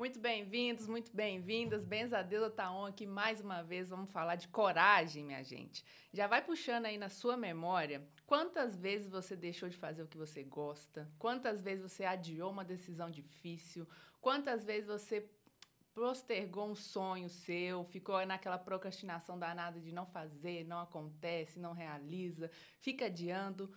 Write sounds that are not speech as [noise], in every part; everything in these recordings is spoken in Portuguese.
Muito bem-vindos, muito bem-vindas. Benza Deus Taon aqui mais uma vez. Vamos falar de coragem, minha gente. Já vai puxando aí na sua memória quantas vezes você deixou de fazer o que você gosta, quantas vezes você adiou uma decisão difícil, quantas vezes você postergou um sonho seu, ficou naquela procrastinação danada de não fazer, não acontece, não realiza, fica adiando.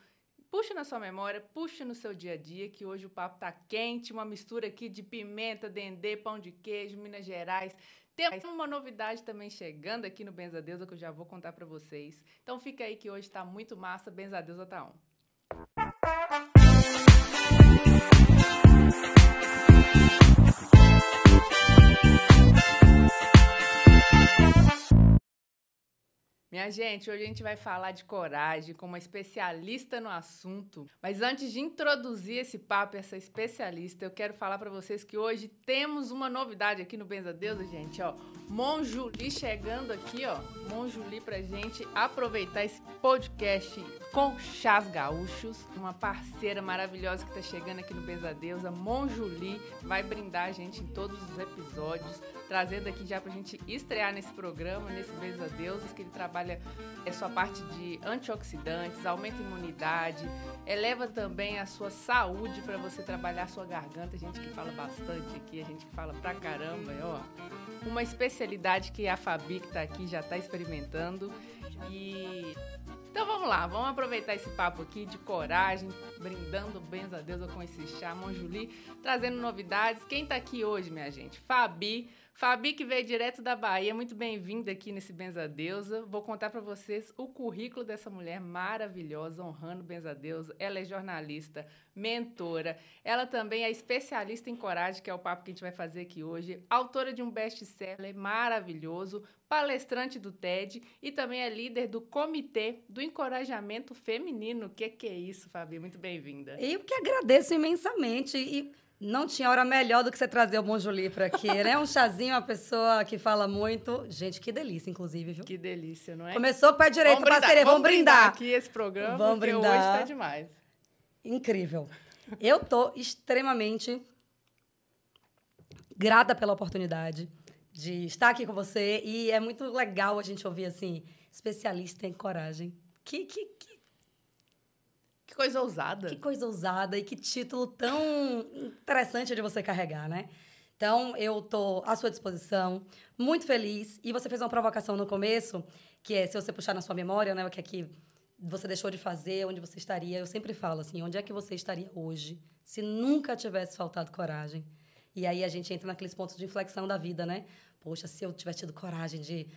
Puxa na sua memória, puxa no seu dia a dia, que hoje o papo tá quente, uma mistura aqui de pimenta, dendê, pão de queijo, Minas Gerais. Tem uma novidade também chegando aqui no Benzadeusa que eu já vou contar para vocês. Então fica aí que hoje tá muito massa, Benzadeusa tá on. Minha gente, hoje a gente vai falar de coragem com uma especialista no assunto. Mas antes de introduzir esse papo, essa especialista, eu quero falar para vocês que hoje temos uma novidade aqui no Benza Deus, gente, ó. Monjuli chegando aqui, ó. Monjuli pra gente aproveitar esse podcast com Chás Gaúchos, uma parceira maravilhosa que tá chegando aqui no Benza Deus, a Monjuli, vai brindar a gente em todos os episódios, trazendo aqui já pra gente estrear nesse programa, nesse Benza Deus, que ele trabalha a sua parte de antioxidantes, aumenta a imunidade, eleva também a sua saúde para você trabalhar a sua garganta. A gente que fala bastante aqui, a gente que fala pra caramba, ó. Uma especialidade que a Fabi que tá aqui já está experimentando e então vamos lá, vamos aproveitar esse papo aqui de coragem, brindando bens a Deus com esse chá Monjuli, trazendo novidades. Quem tá aqui hoje, minha gente? Fabi, Fabi, que veio direto da Bahia, muito bem-vinda aqui nesse Benza Deusa. Vou contar para vocês o currículo dessa mulher maravilhosa, honrando Benza Deusa. Ela é jornalista, mentora, ela também é especialista em coragem, que é o papo que a gente vai fazer aqui hoje, autora de um best-seller maravilhoso, palestrante do TED e também é líder do Comitê do Encorajamento Feminino. O que, que é isso, Fabi? Muito bem-vinda. Eu que agradeço imensamente e não tinha hora melhor do que você trazer o Bom Juli para aqui, né? Um chazinho, uma pessoa que fala muito. Gente, que delícia, inclusive, viu? Que delícia, não é? Começou pé direito, vamos parceria. Vamos, vamos brindar. aqui esse programa, vamos porque brindar. hoje tá demais. Incrível. Eu tô extremamente grata pela oportunidade de estar aqui com você e é muito legal a gente ouvir assim, especialista em coragem. Que, que, que que coisa ousada. Que coisa ousada e que título tão interessante de você carregar, né? Então, eu tô à sua disposição, muito feliz. E você fez uma provocação no começo, que é se você puxar na sua memória, né, o que é que você deixou de fazer, onde você estaria. Eu sempre falo assim, onde é que você estaria hoje se nunca tivesse faltado coragem? E aí a gente entra naqueles pontos de inflexão da vida, né? Poxa, se eu tivesse tido coragem de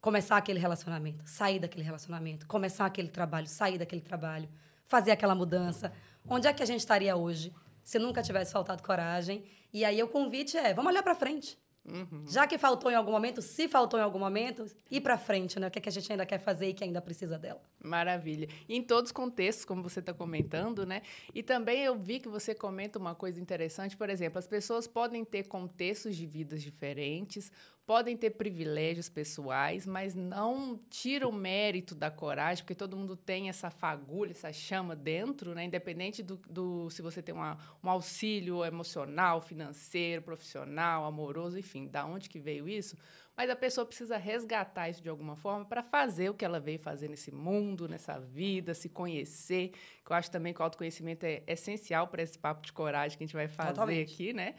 começar aquele relacionamento, sair daquele relacionamento, começar aquele trabalho, sair daquele trabalho, fazer aquela mudança. Onde é que a gente estaria hoje se nunca tivesse faltado coragem? E aí o convite é, vamos olhar para frente. Uhum. Já que faltou em algum momento, se faltou em algum momento, ir para frente, né? O que, é que a gente ainda quer fazer e que ainda precisa dela. Maravilha. E em todos os contextos, como você está comentando, né? E também eu vi que você comenta uma coisa interessante, por exemplo, as pessoas podem ter contextos de vidas diferentes, podem ter privilégios pessoais, mas não tira o mérito da coragem, porque todo mundo tem essa fagulha, essa chama dentro, né? independente do, do se você tem uma, um auxílio emocional, financeiro, profissional, amoroso, enfim, da onde que veio isso. Mas a pessoa precisa resgatar isso de alguma forma para fazer o que ela veio fazer nesse mundo, nessa vida, se conhecer. Que eu acho também que o autoconhecimento é essencial para esse papo de coragem que a gente vai fazer Totalmente. aqui, né?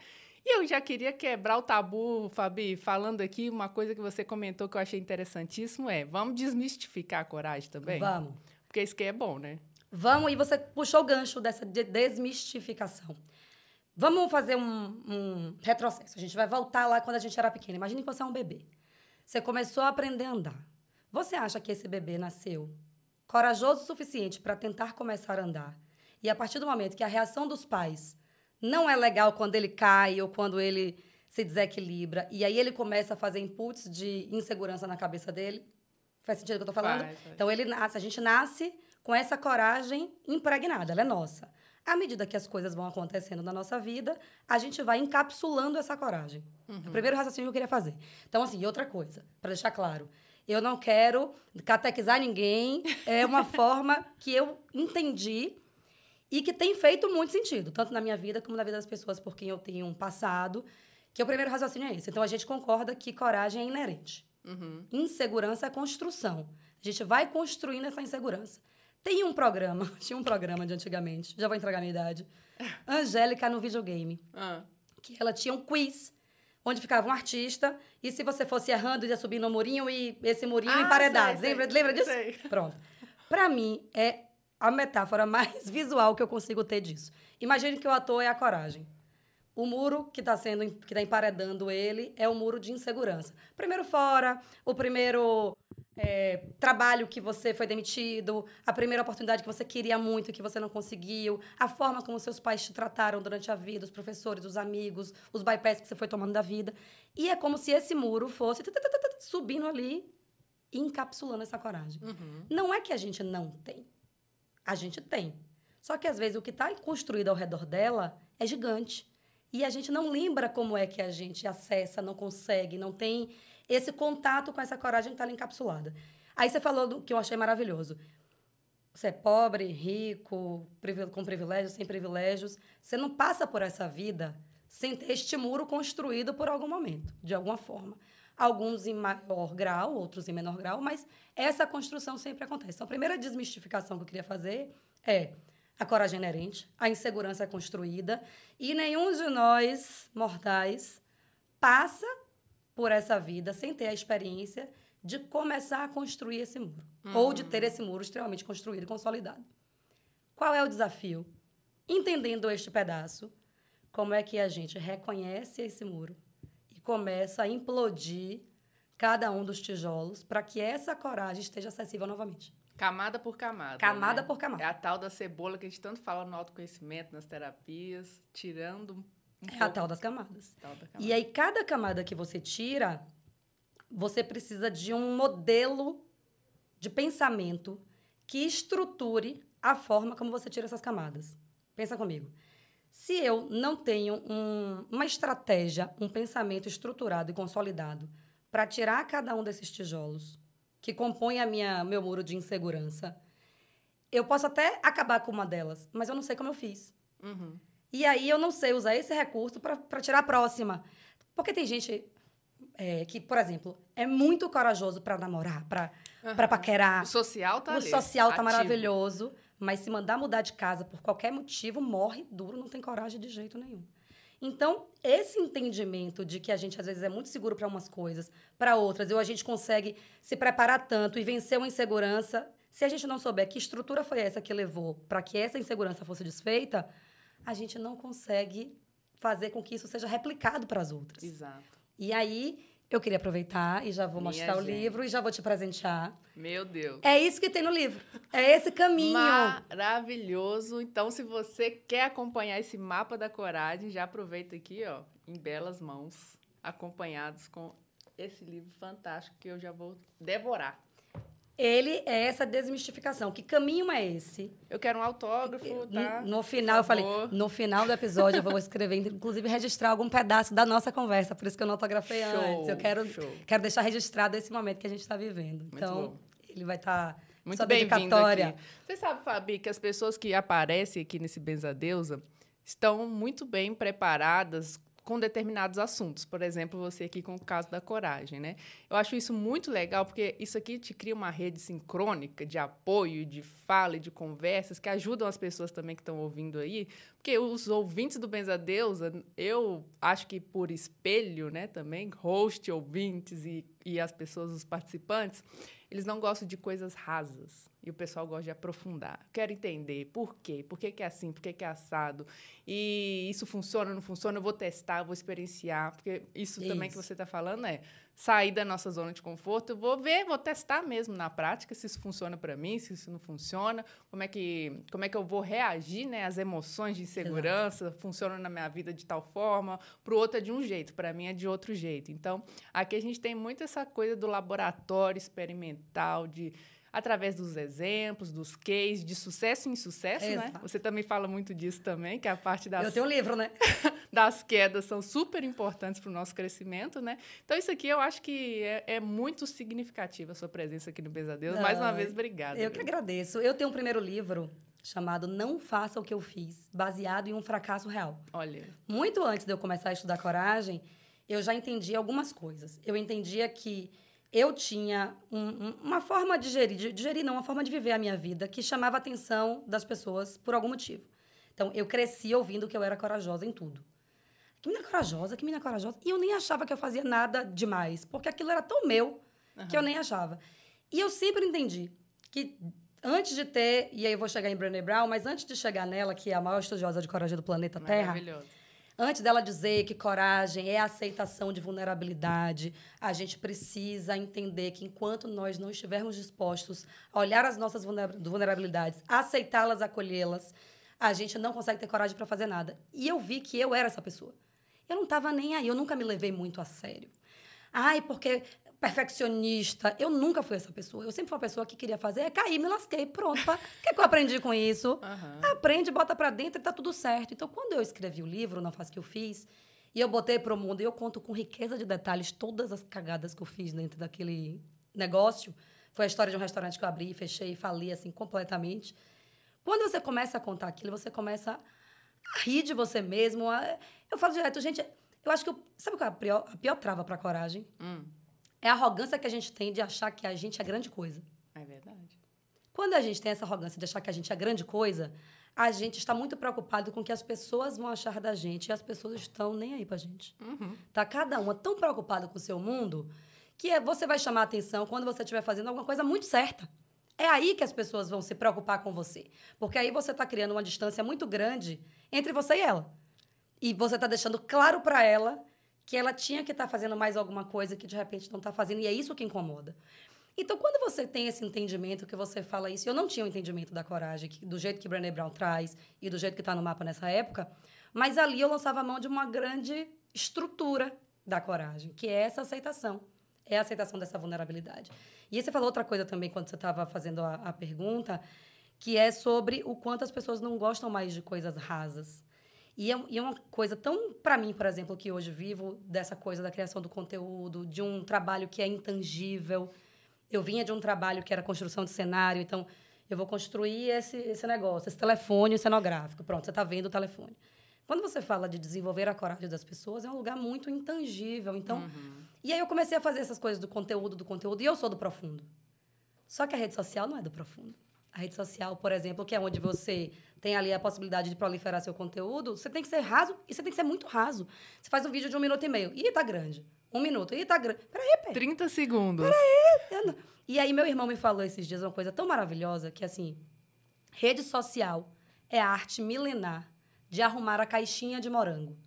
E eu já queria quebrar o tabu, Fabi, falando aqui uma coisa que você comentou que eu achei interessantíssimo é, vamos desmistificar a coragem também? Vamos. Porque isso que é bom, né? Vamos, e você puxou o gancho dessa de desmistificação. Vamos fazer um, um retrocesso. A gente vai voltar lá quando a gente era pequena. Imagine que você é um bebê. Você começou a aprender a andar. Você acha que esse bebê nasceu corajoso o suficiente para tentar começar a andar? E a partir do momento que a reação dos pais não é legal quando ele cai ou quando ele se desequilibra. E aí ele começa a fazer inputs de insegurança na cabeça dele. Faz sentido o que eu tô falando? Faz, faz. Então ele nasce, a gente nasce com essa coragem impregnada, ela é nossa. À medida que as coisas vão acontecendo na nossa vida, a gente vai encapsulando essa coragem. Uhum. É o primeiro raciocínio que eu queria fazer. Então, assim, outra coisa, para deixar claro. Eu não quero catequizar ninguém. É uma [laughs] forma que eu entendi e que tem feito muito sentido, tanto na minha vida como na vida das pessoas por quem eu tenho um passado, Que o primeiro raciocínio é esse. Então, a gente concorda que coragem é inerente. Uhum. Insegurança é construção. A gente vai construindo essa insegurança. Tem um programa, [laughs] tinha um programa de antigamente, já vou entregar a minha idade. Angélica no videogame. Ah. Que ela tinha um quiz, onde ficava um artista, e se você fosse errando, ia subir no murinho e esse murinho Ah, emparedado. sei, sei. lembra, lembra disso? Sei. Pronto. Pra mim, é a metáfora mais [laughs] visual que eu consigo ter disso. Imagine que o ator é a coragem. O muro que está sendo que tá emparedando ele é o muro de insegurança. Primeiro fora, o primeiro é, trabalho que você foi demitido, a primeira oportunidade que você queria muito e que você não conseguiu, a forma como seus pais te trataram durante a vida, os professores, os amigos, os bypass que você foi tomando da vida. E é como se esse muro fosse subindo ali e encapsulando essa coragem. Uhum. Não é que a gente não tem. A gente tem. Só que às vezes o que está construído ao redor dela é gigante. E a gente não lembra como é que a gente acessa, não consegue, não tem esse contato com essa coragem que está ali encapsulada. Aí você falou do que eu achei maravilhoso. Você é pobre, rico, com privilégios, sem privilégios. Você não passa por essa vida sem ter este muro construído por algum momento, de alguma forma. Alguns em maior grau, outros em menor grau, mas essa construção sempre acontece. Então, a primeira desmistificação que eu queria fazer é a coragem inerente, a insegurança é construída e nenhum de nós, mortais, passa por essa vida sem ter a experiência de começar a construir esse muro. Ou de ter esse muro extremamente construído e consolidado. Qual é o desafio? Entendendo este pedaço, como é que a gente reconhece esse muro começa a implodir cada um dos tijolos para que essa coragem esteja acessível novamente. Camada por camada. Camada né? por camada. É a tal da cebola que a gente tanto fala no autoconhecimento, nas terapias, tirando um É a pouco tal das camadas. tal da camada. E aí, cada camada que você tira, você precisa de um modelo de pensamento que estruture a forma como você tira essas camadas. Pensa comigo. Se eu não tenho um- uma estratégia, um pensamento estruturado e consolidado para tirar cada um desses tijolos que compõem a minha meu muro de insegurança, eu posso até acabar com uma delas, mas eu não sei como eu fiz. Uhum. E aí eu não sei usar esse recurso para tirar a próxima. Porque tem gente é, que, por exemplo, é muito corajoso para namorar, para Aham. paquerar. O social tá o ali, social tá ativo. maravilhoso, mas se mandar mudar de casa por qualquer motivo, morre duro, não tem coragem de jeito nenhum. Então, esse entendimento de que a gente às vezes é muito seguro para umas coisas, para outras, ou a gente consegue se preparar tanto e vencer uma insegurança, se a gente não souber que estrutura foi essa que levou para que essa insegurança fosse desfeita, a gente não consegue fazer com que isso seja replicado para as outras. Exato. E aí, eu queria aproveitar e já vou Minha mostrar o gente. livro e já vou te presentear. Meu Deus. É isso que tem no livro. É esse caminho. Maravilhoso. Então, se você quer acompanhar esse mapa da coragem, já aproveita aqui, ó, em belas mãos, acompanhados com esse livro fantástico que eu já vou devorar. Ele é essa desmistificação. Que caminho é esse? Eu quero um autógrafo, tá? No final, eu falei, no final do episódio eu vou escrever, inclusive registrar algum pedaço da nossa conversa, por isso que eu não autografei Show, antes. Eu quero, show. quero deixar registrado esse momento que a gente está vivendo. então, bom. ele vai estar Muito sua bem-vindo aqui. Você sabe, Fabi, que as pessoas que aparecem aqui nesse Benza Deusa estão muito bem preparadas com determinados assuntos. Por exemplo, você aqui com o caso da coragem, né? Eu acho isso muito legal, porque isso aqui te cria uma rede sincrônica de apoio, de fala e de conversas que ajudam as pessoas também que estão ouvindo aí. Porque os ouvintes do Benza Deusa, eu acho que por espelho, né, também, host, ouvintes e, e as pessoas, os participantes, eles não gostam de coisas rasas. E o pessoal gosta de aprofundar. Quero entender por quê, por que, que é assim, por que, que é assado. E isso funciona, não funciona, eu vou testar, eu vou experienciar. Porque isso, também que Isso. você está falando é sair da nossa zona de conforto. Eu vou ver, vou testar mesmo na prática se isso funciona para mim, se isso não funciona, como é que, como é que eu vou reagir né, às emoções de insegurança, funciona na minha vida de tal forma, para o outro é de um jeito, para mim é de outro jeito. Então, aqui a gente tem muito essa coisa do laboratório experimental, de através dos exemplos, dos cases, de sucesso em sucesso, né? Exato. Você também fala muito disso também, que é a parte das Eu tenho um livro, né? [laughs] das quedas são super importantes para o nosso crescimento, né? Então, isso aqui eu acho que é, é muito significativa a sua presença aqui no Pesadelo. Mais uma vez, obrigada. Eu que viu? agradeço. Eu tenho um primeiro livro chamado Não Faça o que eu fiz, baseado em um fracasso real. Olha, Muito antes de eu começar a estudar coragem, eu já entendia algumas coisas. Eu entendia que eu tinha um, um, uma forma de gerir, de, de gerir não, uma forma de viver a minha vida que chamava a atenção das pessoas por algum motivo. Então, eu cresci ouvindo que eu era corajosa em tudo. Que menina corajosa, que menina corajosa. E eu nem achava que eu fazia nada demais, porque aquilo era tão meu uhum. que eu nem achava. E eu sempre entendi que antes de ter, e aí eu vou chegar em Brené Brown, mas antes de chegar nela, que é a maior estudiosa de coragem do planeta Terra, antes dela dizer que coragem é aceitação de vulnerabilidade, a gente precisa entender que enquanto nós não estivermos dispostos a olhar as nossas vulnerabilidades, aceitá-las, acolhê-las, a gente não consegue ter coragem para fazer nada. E eu vi que eu era essa pessoa. Eu não estava nem aí, eu nunca me levei muito a sério. Ai, porque perfeccionista. Eu nunca fui essa pessoa. Eu sempre fui uma pessoa que queria fazer, é cair, me lasquei, pronto. O que, é que eu aprendi com isso? Uhum. Aprende, bota para dentro e tá tudo certo. Então, quando eu escrevi o livro, Não Faz Que Eu Fiz, e eu botei para o mundo, e eu conto com riqueza de detalhes todas as cagadas que eu fiz dentro daquele negócio. Foi a história de um restaurante que eu abri, fechei e falei assim completamente. Quando você começa a contar aquilo, você começa a rir de você mesmo. A... Eu falo direto, gente, eu acho que eu... sabe qual é a pior, a pior trava para coragem? Hum é a arrogância que a gente tem de achar que a gente é grande coisa. É verdade. Quando a gente tem essa arrogância de achar que a gente é grande coisa, a gente está muito preocupado com o que as pessoas vão achar da gente e as pessoas estão nem aí pra gente. Uhum. Tá cada uma tão preocupada com o seu mundo que é, você vai chamar atenção quando você estiver fazendo alguma coisa muito certa. É aí que as pessoas vão se preocupar com você. Porque aí você está criando uma distância muito grande entre você e ela. E você está deixando claro para ela que ela tinha que estar tá fazendo mais alguma coisa que de repente não está fazendo, e é isso que incomoda. Então, quando você tem esse entendimento, que você fala isso, eu não tinha o um entendimento da coragem, que, do jeito que Brené Brown traz e do jeito que está no mapa nessa época, mas ali eu lançava a mão de uma grande estrutura da coragem, que é essa aceitação, é a aceitação dessa vulnerabilidade. E você falou outra coisa também quando você estava fazendo a, a pergunta, que é sobre o quanto as pessoas não gostam mais de coisas rasas. E é, e é uma coisa tão, para mim, por exemplo, que hoje vivo, dessa coisa da criação do conteúdo, de um trabalho que é intangível. Eu vinha de um trabalho que era construção de cenário, então eu vou construir esse, esse negócio, esse telefone cenográfico. Pronto, você está vendo o telefone. Quando você fala de desenvolver a coragem das pessoas, é um lugar muito intangível. Então, uhum. e aí eu comecei a fazer essas coisas do conteúdo, do conteúdo, e eu sou do profundo. Só que a rede social não é do profundo. A rede social, por exemplo, que é onde você tem ali a possibilidade de proliferar seu conteúdo, você tem que ser raso e você tem que ser muito raso. Você faz um vídeo de um minuto e meio. Ih, tá grande. Um minuto. Ih, tá grande. Peraí, peraí. 30 segundos. Peraí. E aí, meu irmão me falou esses dias uma coisa tão maravilhosa que, assim, rede social é a arte milenar de arrumar a caixinha de morango.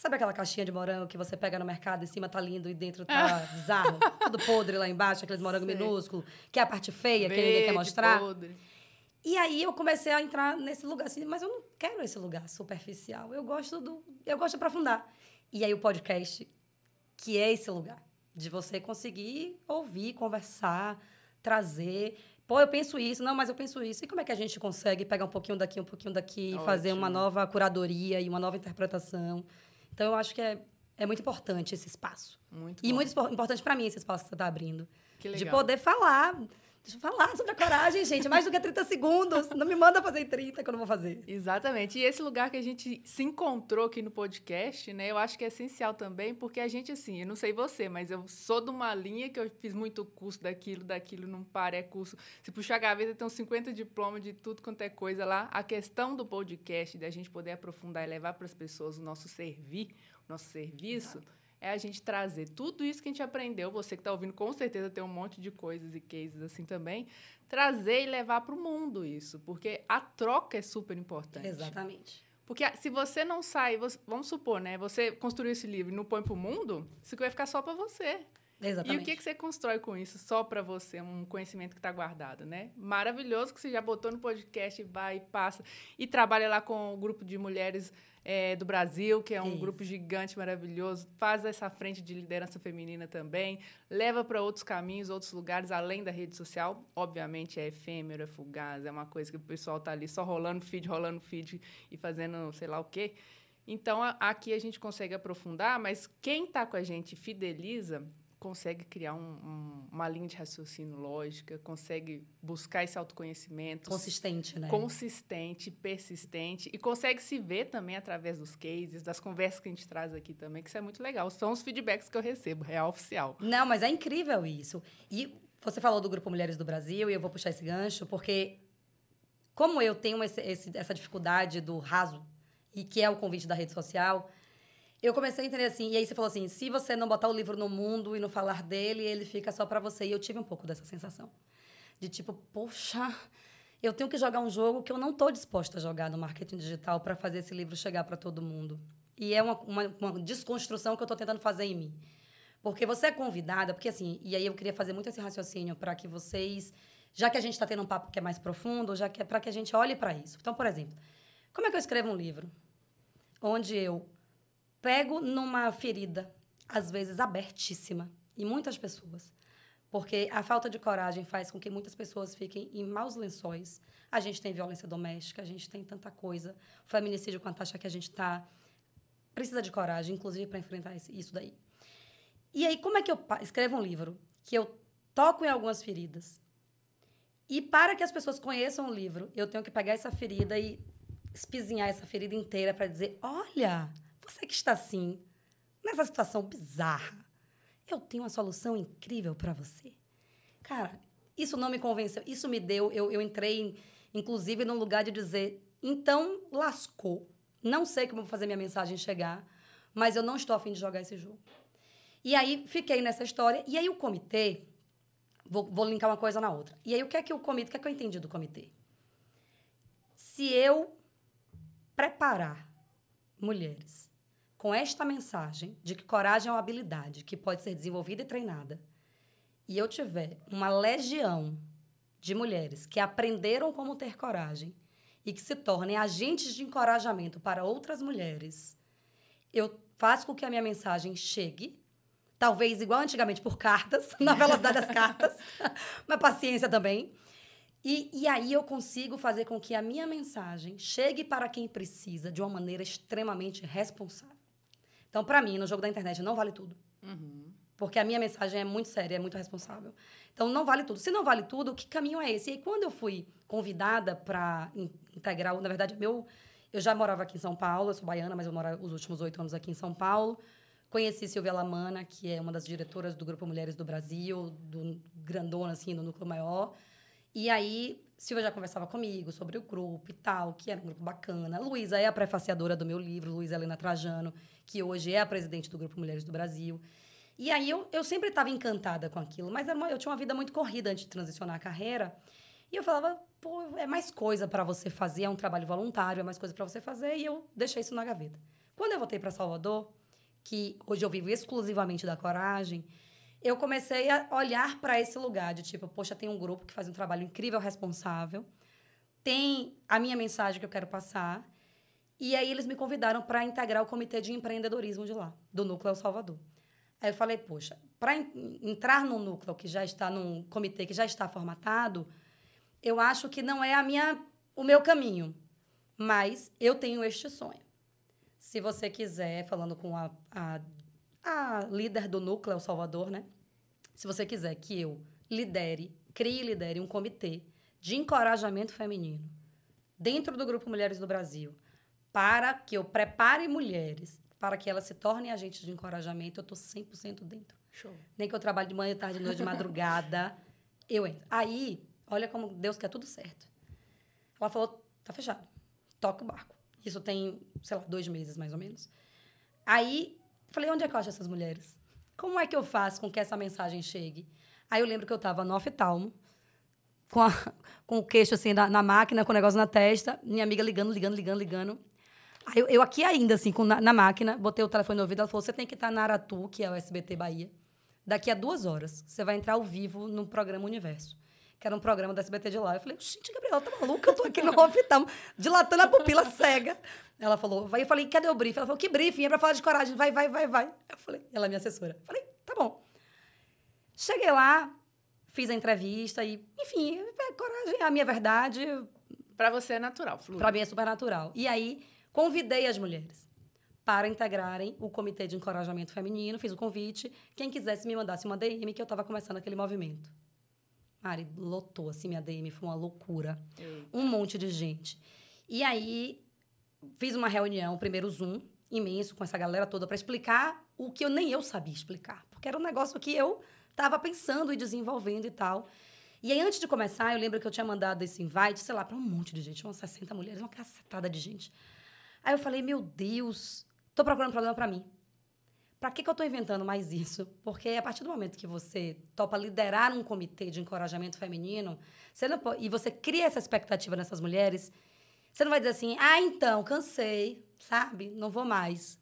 Sabe aquela caixinha de morango que você pega no mercado, em cima tá lindo e dentro tá bizarro? tudo podre lá embaixo, aqueles morango minúsculo, que é a parte feia, Verde, que ninguém quer mostrar. Podre. E aí eu comecei a entrar nesse lugar assim, mas eu não quero esse lugar superficial. Eu gosto do, eu gosto de aprofundar. E aí o podcast, que é esse lugar de você conseguir ouvir, conversar, trazer, pô, eu penso isso, não, mas eu penso isso. E como é que a gente consegue pegar um pouquinho daqui, um pouquinho daqui, Ótimo. fazer uma nova curadoria e uma nova interpretação? Então eu acho que é, é muito importante esse espaço. Muito e bom. muito importante para mim esse espaço que você está abrindo. De poder falar Deixa eu falar sobre a coragem, gente. Mais do que 30 segundos. Não me manda fazer em 30 que eu não vou fazer. Exatamente. E esse lugar que a gente se encontrou aqui no podcast, né? Eu acho que é essencial também, porque a gente, assim, eu não sei você, mas eu sou de uma linha que eu fiz muito curso daquilo, daquilo, não para, é curso. Se puxar a gaveta, tem uns 50 diplomas de tudo quanto é coisa lá. A questão do podcast, da gente poder aprofundar e levar para as pessoas o nosso servir, o nosso serviço. Exato é a gente trazer tudo isso que a gente aprendeu. Você que está ouvindo, com certeza tem um monte de coisas e cases assim também. Trazer e levar para o mundo isso, porque a troca é super importante. Exatamente. Porque se você não sai, vamos supor, né? Você construiu esse livro e não põe para o mundo, isso vai ficar só para você. Exatamente. E o que, que você constrói com isso só para você, um conhecimento que está guardado, né? Maravilhoso que você já botou no podcast, vai e passa. E trabalha lá com o grupo de mulheres é, do Brasil, que é um Isso. grupo gigante, maravilhoso, faz essa frente de liderança feminina também, leva para outros caminhos, outros lugares, além da rede social. Obviamente é efêmero, é fugaz, é uma coisa que o pessoal está ali só rolando feed, rolando feed e fazendo sei lá o quê. Então, a, aqui a gente consegue aprofundar, mas quem está com a gente fideliza consegue criar um, um, uma linha de raciocínio lógica, consegue buscar esse autoconhecimento. Consistente, né? Consistente, persistente. E consegue se ver também através dos cases, das conversas que a gente traz aqui também, que isso é muito legal. São os feedbacks que eu recebo, real oficial. Não, mas é incrível isso. E você falou do Grupo Mulheres do Brasil, e eu vou puxar esse gancho, porque como eu tenho esse, esse, essa dificuldade do raso, e que é o convite da rede social eu comecei a entender assim, e aí você falou assim: se você não botar o livro no mundo e não falar dele, ele fica só para você. E eu tive um pouco dessa sensação. De tipo, poxa, eu tenho que jogar um jogo que eu não estou disposta a jogar no marketing digital para fazer esse livro chegar para todo mundo. E é uma, uma, uma desconstrução que eu estou tentando fazer em mim. Porque você é convidada, porque assim, e aí eu queria fazer muito esse raciocínio para que vocês, já que a gente está tendo um papo que é mais profundo, já que é para que a gente olhe para isso. Então, por exemplo, como é que eu escrevo um livro onde eu pego numa ferida, às vezes abertíssima, em muitas pessoas. Porque a falta de coragem faz com que muitas pessoas fiquem em maus lençóis. A gente tem violência doméstica, a gente tem tanta coisa. O feminicídio com a taxa que a gente está. Precisa de coragem, inclusive, para enfrentar isso daí. E aí, como é que eu escrevo um livro que eu toco em algumas feridas? E para que as pessoas conheçam o livro, eu tenho que pegar essa ferida e espizinhar essa ferida inteira para dizer: olha, você que está assim, nessa situação bizarra, eu tenho uma solução incrível para você. Cara, isso não me convenceu. Isso me deu. Eu, eu entrei, inclusive, num lugar de dizer: então lascou. Não sei como fazer minha mensagem chegar, mas eu não estou afim de jogar esse jogo. E aí fiquei nessa história. E aí o comitê. Vou, vou linkar uma coisa na outra. E aí o que é que o comitê. O que é que eu entendi do comitê? Se eu preparar mulheres com esta mensagem de que coragem é uma habilidade que pode ser desenvolvida e treinada, e eu tiver uma legião de mulheres que aprenderam como ter coragem e que se tornem agentes de encorajamento para outras mulheres, eu faço com que a minha mensagem chegue, talvez igual antigamente por cartas, [laughs] na velocidade das cartas, [laughs] mas paciência também. E, e aí eu consigo fazer com que a minha mensagem chegue para quem precisa de uma maneira extremamente responsável. Então, para mim, no jogo da internet, não vale tudo. Uhum. Porque a minha mensagem é muito séria, é muito responsável. Então, não vale tudo. Se não vale tudo, que caminho é esse? E aí, quando eu fui convidada para integrar, na verdade, meu, eu já morava aqui em São Paulo, eu sou baiana, mas eu moro os últimos oito anos aqui em São Paulo. Conheci Silvia Lamana, que é uma das diretoras do Grupo Mulheres do Brasil, do grandona, assim, do núcleo maior. E aí, Silvia já conversava comigo sobre o grupo e tal, que era um grupo bacana. Luísa é a prefaciadora do meu livro, Luísa Helena Trajano, que hoje é a presidente do Grupo Mulheres do Brasil. E aí eu, eu sempre estava encantada com aquilo, mas uma, eu tinha uma vida muito corrida antes de transicionar a carreira. E eu falava, pô, é mais coisa para você fazer, é um trabalho voluntário, é mais coisa para você fazer, e eu deixei isso na gaveta. Quando eu voltei para Salvador, que hoje eu vivo exclusivamente da coragem, eu comecei a olhar para esse lugar de tipo, poxa, tem um grupo que faz um trabalho incrível, responsável, tem a minha mensagem que eu quero passar. E aí eles me convidaram para integrar o comitê de empreendedorismo de lá, do Núcleo Salvador. Aí eu falei, poxa, para entrar no núcleo que já está num comitê que já está formatado, eu acho que não é a minha o meu caminho, mas eu tenho este sonho. Se você quiser, falando com a, a a líder do núcleo Salvador, né? Se você quiser que eu lidere, crie e lidere um comitê de encorajamento feminino dentro do Grupo Mulheres do Brasil, para que eu prepare mulheres para que elas se tornem agentes de encorajamento, eu estou 100% dentro. Show. Nem que eu trabalhe de manhã, tarde, noite, de madrugada, [laughs] eu entro. Aí, olha como Deus quer tudo certo. Ela falou, tá fechado, toca o barco. Isso tem, sei lá, dois meses mais ou menos. Aí Falei, onde é que eu acho essas mulheres? Como é que eu faço com que essa mensagem chegue? Aí eu lembro que eu estava no oftalmo, com, a, [laughs] com o queixo assim na, na, máquina, com o negócio na testa, minha amiga ligando, ligando, ligando, ligando. Aí eu, eu aqui ainda, assim, com, na, na, máquina, botei o telefone no ouvido, ela falou: você tem que estar na Aratu, que é o SBT Bahia, daqui a duas horas. Você vai entrar ao vivo no programa Universo que era um programa da SBT de lá. Eu falei, gente, Gabriela, tá maluca? Eu tô aqui no [laughs] oftalmo, dilatando a pupila cega. Ela falou, vai. Eu falei, cadê o briefing? Ela falou, que briefing? É pra falar de coragem. Vai, vai, vai, vai. Eu falei, ela é minha assessora. Eu falei, tá bom. Cheguei lá, fiz a entrevista e, enfim, é, coragem é a minha verdade. Para você é natural, flui. Para mim é super natural. E aí, convidei as mulheres para integrarem o Comitê de Encorajamento Feminino. Fiz o convite. Quem quisesse me mandasse uma DM, que eu estava começando aquele movimento. Mari, lotou assim minha DM, foi uma loucura. Um monte de gente. E aí, fiz uma reunião, primeiro Zoom, imenso, com essa galera toda, para explicar o que eu nem eu sabia explicar. Porque era um negócio que eu estava pensando e desenvolvendo e tal. E aí, antes de começar, eu lembro que eu tinha mandado esse invite, sei lá, para um monte de gente, umas 60 mulheres, uma cacetada de gente. Aí eu falei, meu Deus, tô procurando problema para mim. Para que, que eu estou inventando mais isso? Porque a partir do momento que você topa liderar um comitê de encorajamento feminino, você não pode, e você cria essa expectativa nessas mulheres, você não vai dizer assim, ah, então, cansei, sabe? Não vou mais.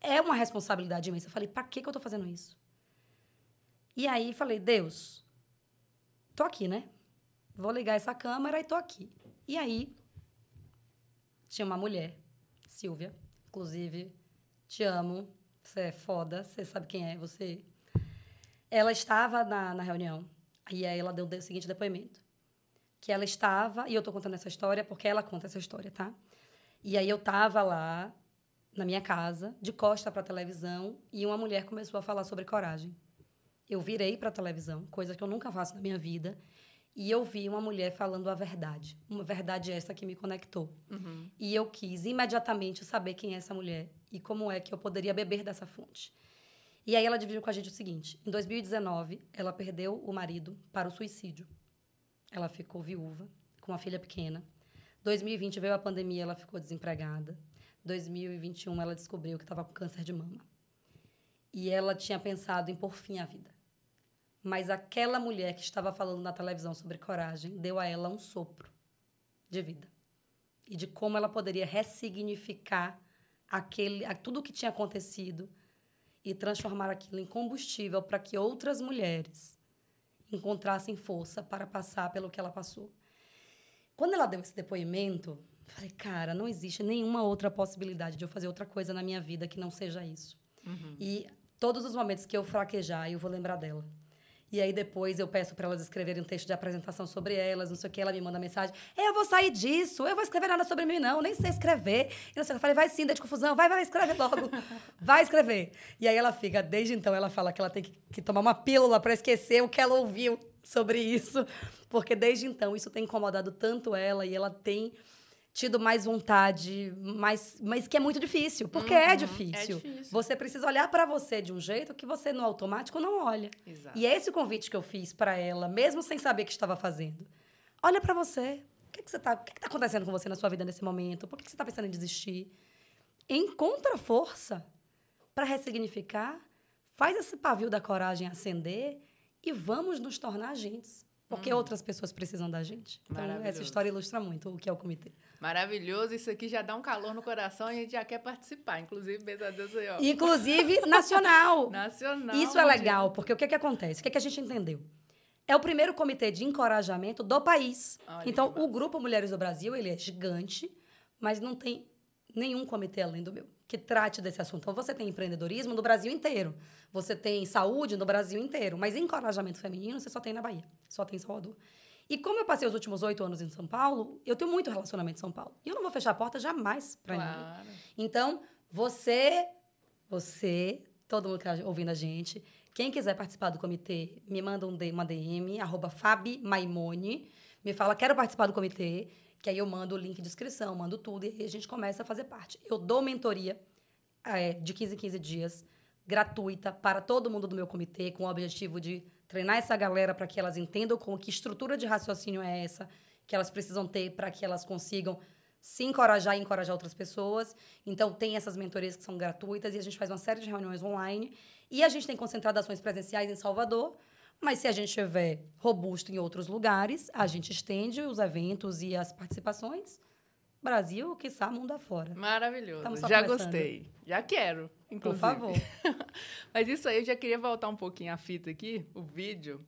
É uma responsabilidade imensa. Eu falei, para que, que eu estou fazendo isso? E aí falei, Deus, tô aqui, né? Vou ligar essa câmera e tô aqui. E aí tinha uma mulher, Silvia, inclusive, te amo, você é foda, você sabe quem é, você. Ela estava na, na reunião, e aí ela deu o seguinte depoimento. Que ela estava, e eu tô contando essa história porque ela conta essa história, tá? E aí eu tava lá, na minha casa, de costa para a televisão, e uma mulher começou a falar sobre coragem. Eu virei para a televisão, coisa que eu nunca faço na minha vida, e eu vi uma mulher falando a verdade. Uma verdade essa que me conectou. Uhum. E eu quis imediatamente saber quem é essa mulher e como é que eu poderia beber dessa fonte. E aí ela dividiu com a gente o seguinte: em 2019, ela perdeu o marido para o suicídio. Ela ficou viúva, com uma filha pequena. 2020 veio a pandemia, ela ficou desempregada. 2021 ela descobriu que estava com câncer de mama. E ela tinha pensado em pôr fim à vida. Mas aquela mulher que estava falando na televisão sobre coragem deu a ela um sopro de vida e de como ela poderia ressignificar aquele, tudo o que tinha acontecido e transformar aquilo em combustível para que outras mulheres encontrassem força para passar pelo que ela passou. Quando ela deu esse depoimento, falei, cara, não existe nenhuma outra possibilidade de eu fazer outra coisa na minha vida que não seja isso. Uhum. E todos os momentos que eu fraquejar, eu vou lembrar dela. E aí depois eu peço para elas escreverem um texto de apresentação sobre elas, não sei o que, ela me manda mensagem. Eu vou sair disso, eu vou escrever nada sobre mim, não, nem sei escrever. E não sei, eu falei, vai sim, dá de confusão, vai, vai, escreve logo. [laughs] vai escrever. E aí ela fica, desde então ela fala que ela tem que, que tomar uma pílula para esquecer o que ela ouviu sobre isso. Porque desde então isso tem incomodado tanto ela e ela tem tido mais vontade, mas, mas que é muito difícil, porque é Uhum, é difícil. difícil. Você precisa olhar para você de um jeito que você no automático não olha. Exato. E é esse o convite que eu fiz para ela, mesmo sem saber o que estava fazendo. Olha para você. O que, que você tá, o que, que tá acontecendo com você na sua vida nesse momento? Por que, que você está pensando em desistir? Encontra força para ressignificar, faz esse pavio da coragem acender e vamos nos tornar agentes. Porque outras pessoas precisam da gente. Então, essa história ilustra muito o que é o comitê. Maravilhoso, isso aqui já dá um calor no coração e a gente já quer participar. Inclusive, beijo a Deus aí, ó. Inclusive, [laughs] nacional. Nacional. Isso é legal, porque o que, que acontece? O que, que a gente entendeu? É o primeiro comitê de encorajamento do país. Olha então, o Grupo Mulheres do Brasil, ele é gigante, mas não tem nenhum comitê além do meu que trate desse assunto. Então, você tem empreendedorismo no Brasil inteiro. Você tem saúde no Brasil inteiro. Mas encorajamento feminino, você só tem na Bahia. Só tem em Salvador. E como eu passei os últimos oito anos em São Paulo, eu tenho muito relacionamento em São Paulo. E eu não vou fechar a porta jamais para ninguém. Claro. Então, você, você, todo mundo que está ouvindo a gente, quem quiser participar do comitê, me manda um uma DM, arroba Fabi Maimone, me fala, quero participar do comitê, que aí eu mando o link de inscrição, mando tudo, e a gente começa a fazer parte. Eu dou mentoria é, de 15 em 15 dias, gratuita, para todo mundo do meu comitê, com o objetivo de treinar essa galera para que elas entendam como que estrutura de raciocínio é essa, que elas precisam ter para que elas consigam se encorajar e encorajar outras pessoas. Então, tem essas mentorias que são gratuitas e a gente faz uma série de reuniões online. E a gente tem concentrado ações presenciais em Salvador, mas se a gente estiver robusto em outros lugares, a gente estende os eventos e as participações. Brasil, quiçá, mundo afora. Maravilhoso. Já começando. gostei. Já quero, Por inclusive. favor. [laughs] Mas isso aí, eu já queria voltar um pouquinho a fita aqui, o vídeo,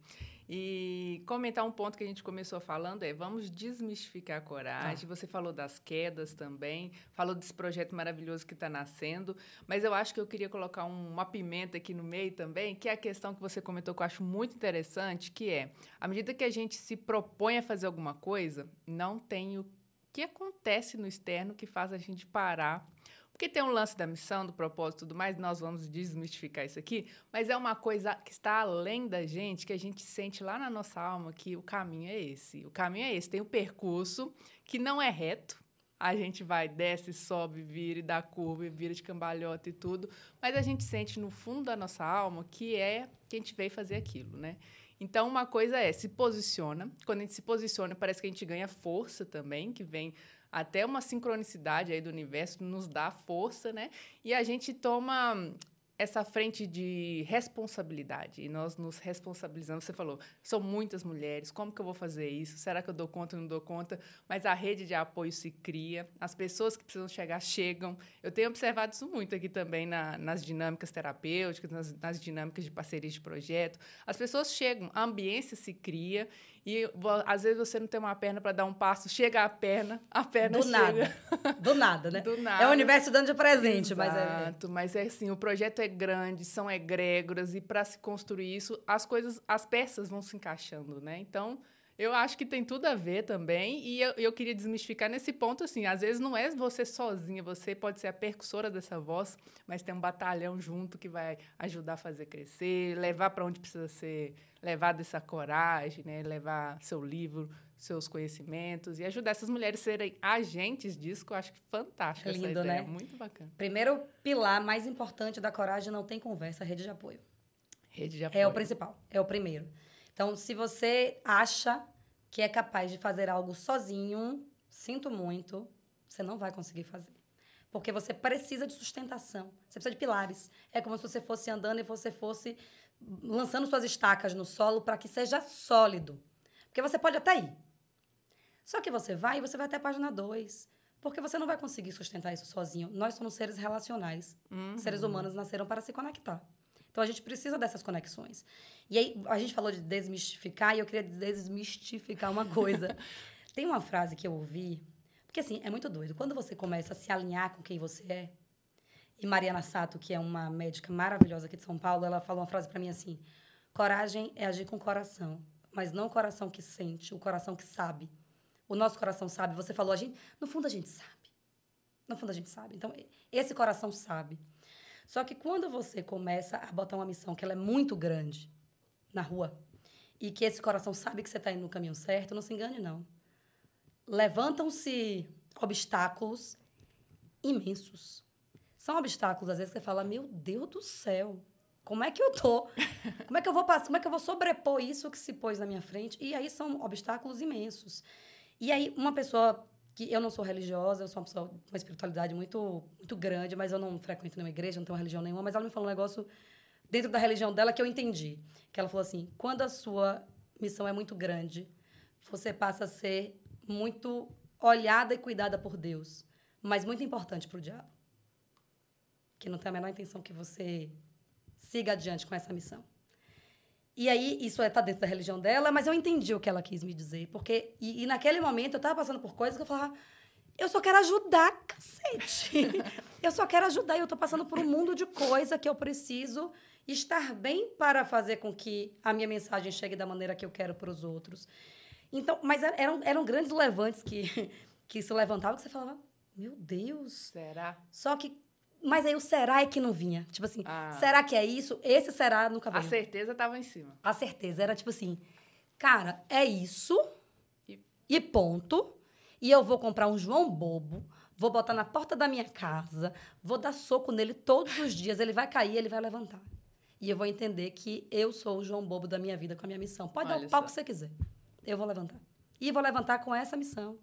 e comentar um ponto que a gente começou falando, é vamos desmistificar a coragem. Você falou das quedas também, falou desse projeto maravilhoso que está nascendo, mas eu acho que eu queria colocar um- uma pimenta aqui no meio também, que é a questão que você comentou que eu acho muito interessante, que é, à medida que a gente se propõe a fazer alguma coisa, não tem o que acontece no externo que faz a gente parar Porque tem um lance da missão, do propósito e tudo mais, nós vamos desmistificar isso aqui, mas é uma coisa que está além da gente, que a gente sente lá na nossa alma que o caminho é esse. O caminho é esse. Tem o percurso que não é reto, a gente vai, desce, sobe, vira e dá curva, e vira de cambalhota e tudo, mas a gente sente no fundo da nossa alma que é que a gente veio fazer aquilo, né? Então, uma coisa é, se posiciona. Quando a gente se posiciona, parece que a gente ganha força também, que vem até uma sincronicidade aí do universo, nos dá força, né? E a gente toma essa frente de responsabilidade. E nós nos responsabilizamos. Você falou, são muitas mulheres, como que eu vou fazer isso? Será que eu dou conta ou não dou conta? Mas a rede de apoio se cria, as pessoas que precisam chegar chegam. Eu tenho observado isso muito aqui também na, nas dinâmicas terapêuticas, nas, nas dinâmicas de parceria de projeto. As pessoas chegam, a ambiência se cria e às vezes você não tem uma perna para dar um passo, chega a perna, a perna Do chega. nada. Do nada, né? [laughs] Do nada. É o universo dando de presente, Exato, mas é. mas é assim, o projeto é grande, são egrégoras e para se construir isso, as coisas, as peças vão se encaixando, né? Então, eu acho que tem tudo a ver também, e eu, eu queria desmistificar nesse ponto, assim, às vezes não é você sozinha, você pode ser a percussora dessa voz, mas tem um batalhão junto que vai ajudar a fazer crescer, levar para onde precisa ser levado essa coragem, né? levar seu livro, seus conhecimentos, e ajudar essas mulheres a serem agentes disso, que eu acho que fantástico Lindo, essa ideia, né? muito bacana. Primeiro pilar mais importante da coragem não tem conversa, rede de apoio. Rede de apoio. É o principal, é o primeiro. Então, se você acha que é capaz de fazer algo sozinho, sinto muito, você não vai conseguir fazer. Porque você precisa de sustentação, você precisa de pilares. É como se você fosse andando e você fosse lançando suas estacas no solo para que seja sólido. Porque você pode até ir. Só que você vai e você vai até a página 2. Porque você não vai conseguir sustentar isso sozinho. Nós somos seres relacionais. Uhum. Seres humanos nasceram para se conectar. Então a gente precisa dessas conexões. E aí a gente falou de desmistificar e eu queria desmistificar uma coisa. [laughs] Tem uma frase que eu ouvi, porque assim, é muito doido. Quando você começa a se alinhar com quem você é, e Mariana Sato, que é uma médica maravilhosa aqui de São Paulo, ela falou uma frase para mim assim: coragem é agir com o coração, mas não o coração que sente, o coração que sabe. O nosso coração sabe. Você falou, a gente, no fundo a gente sabe. No fundo a gente sabe. Então, esse coração sabe. Só que quando você começa a botar uma missão que ela é muito grande na rua e que esse coração sabe que você está indo no caminho certo, não se engane, não. Levantam-se obstáculos imensos. São obstáculos, às vezes, que você fala, meu Deus do céu, como é que eu tô? Como é que eu vou passar? Como é que eu vou sobrepor isso que se pôs na minha frente? E aí são obstáculos imensos. E aí, uma pessoa que eu não sou religiosa, eu sou uma pessoa com uma espiritualidade muito, muito grande, mas eu não frequento nenhuma igreja, não tenho religião nenhuma, mas ela me falou um negócio dentro da religião dela que eu entendi. Que ela falou assim: quando a sua missão é muito grande, você passa a ser muito olhada e cuidada por Deus, mas muito importante para o diabo. Que não tem a menor intenção que você siga adiante com essa missão. E aí, isso é, dentro da religião dela, mas eu entendi o que ela quis me dizer. Porque, e, e naquele momento, eu estava passando por coisas que eu falava, eu só quero ajudar, cacete. [laughs] eu só quero ajudar. E eu estou passando por um mundo de coisa que eu preciso estar bem para fazer com que a minha mensagem chegue da maneira que eu quero para os outros. Então, mas eram, eram grandes levantes que, [laughs] que se levantavam, que você falava, meu Deus. Será? Só que mas aí o será é que não vinha. Tipo assim, Ah. será que é isso? Esse será nunca A veio. certeza estava em cima. A certeza era tipo assim, cara, é isso E- e ponto. E eu vou comprar um João Bobo, vou botar na porta da minha casa, vou dar soco nele todos os dias, ele vai cair, ele vai levantar. E eu vou entender que eu sou o João Bobo da minha vida com a minha missão. Pode dar Olha o pau que você quiser. Eu vou levantar. E vou levantar com essa missão.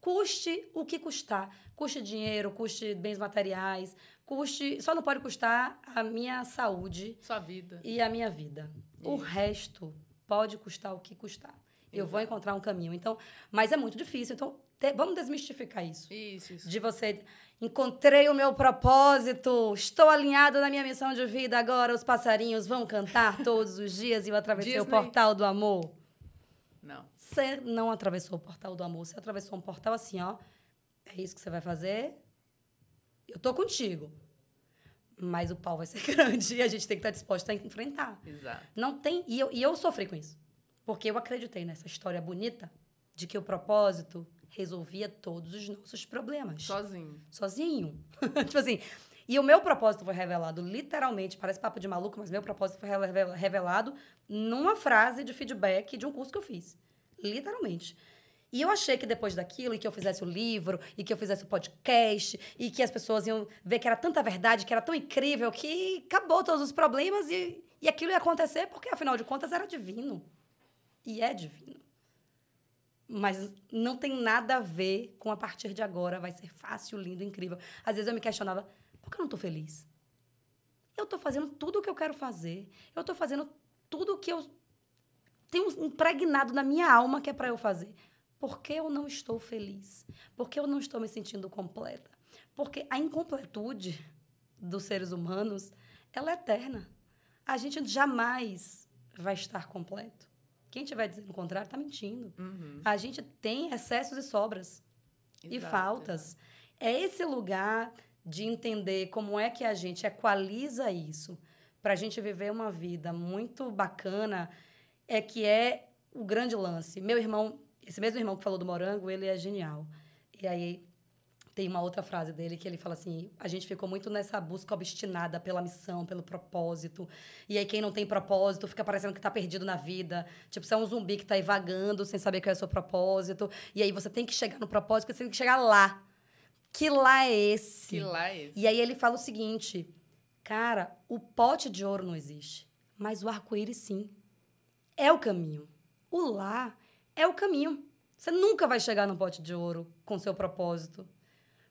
Custe o que custar. Custe dinheiro, custe bens materiais, custe. Só não pode custar a minha saúde Sua vida. e a minha vida. O Isso. resto pode custar o que custar. Eu vou encontrar um caminho. Então, mas é muito difícil. Então, te- vamos desmistificar isso. Isso, isso. De você encontrei o meu propósito, estou alinhado na minha missão de vida. Agora os passarinhos vão cantar todos os dias e eu atravessei o Disney. portal do amor. Não. Você não atravessou o portal do amor, você atravessou um portal assim, ó. É isso que você vai fazer? Eu tô contigo. Mas o pau vai ser [laughs] grande e a gente tem que estar disposto a enfrentar. Exato. Não tem. E eu, e eu sofri com isso. Porque eu acreditei nessa história bonita de que o propósito resolvia todos os nossos problemas. Sozinho. Sozinho. [laughs] tipo assim. E o meu propósito foi revelado, literalmente, parece papo de maluco, mas meu propósito foi revelado numa frase de feedback de um curso que eu fiz. Literalmente. E eu achei que depois daquilo, e que eu fizesse o livro, e que eu fizesse o podcast, e que as pessoas iam ver que era tanta verdade, que era tão incrível, que acabou todos os problemas e, e aquilo ia acontecer, porque afinal de contas era divino. E é divino. Mas não tem nada a ver com a partir de agora, vai ser fácil, lindo, incrível. Às vezes eu me questionava, por que eu não estou feliz? Eu estou fazendo tudo o que eu quero fazer. Eu estou fazendo tudo o que eu tenho impregnado na minha alma que é para eu fazer. Por que eu não estou feliz? Por que eu não estou me sentindo completa? Porque a incompletude dos seres humanos, ela é eterna. A gente jamais vai estar completo. Quem estiver dizendo o contrário está mentindo. Uhum. A gente tem excessos e sobras Exato, e faltas. É esse lugar de entender como é que a gente equaliza isso para a gente viver uma vida muito bacana é que é o grande lance. Meu irmão esse mesmo irmão que falou do morango, ele é genial. E aí tem uma outra frase dele que ele fala assim: a gente ficou muito nessa busca obstinada pela missão, pelo propósito. E aí, quem não tem propósito fica parecendo que está perdido na vida. Tipo, você é um zumbi que está aí vagando sem saber qual é o seu propósito. E aí você tem que chegar no propósito, você tem que chegar lá. Que lá é esse? Que lá é esse? E aí ele fala o seguinte: cara, o pote de ouro não existe, mas o arco-íris sim. É o caminho. O lá é o caminho. Você nunca vai chegar no pote de ouro com seu propósito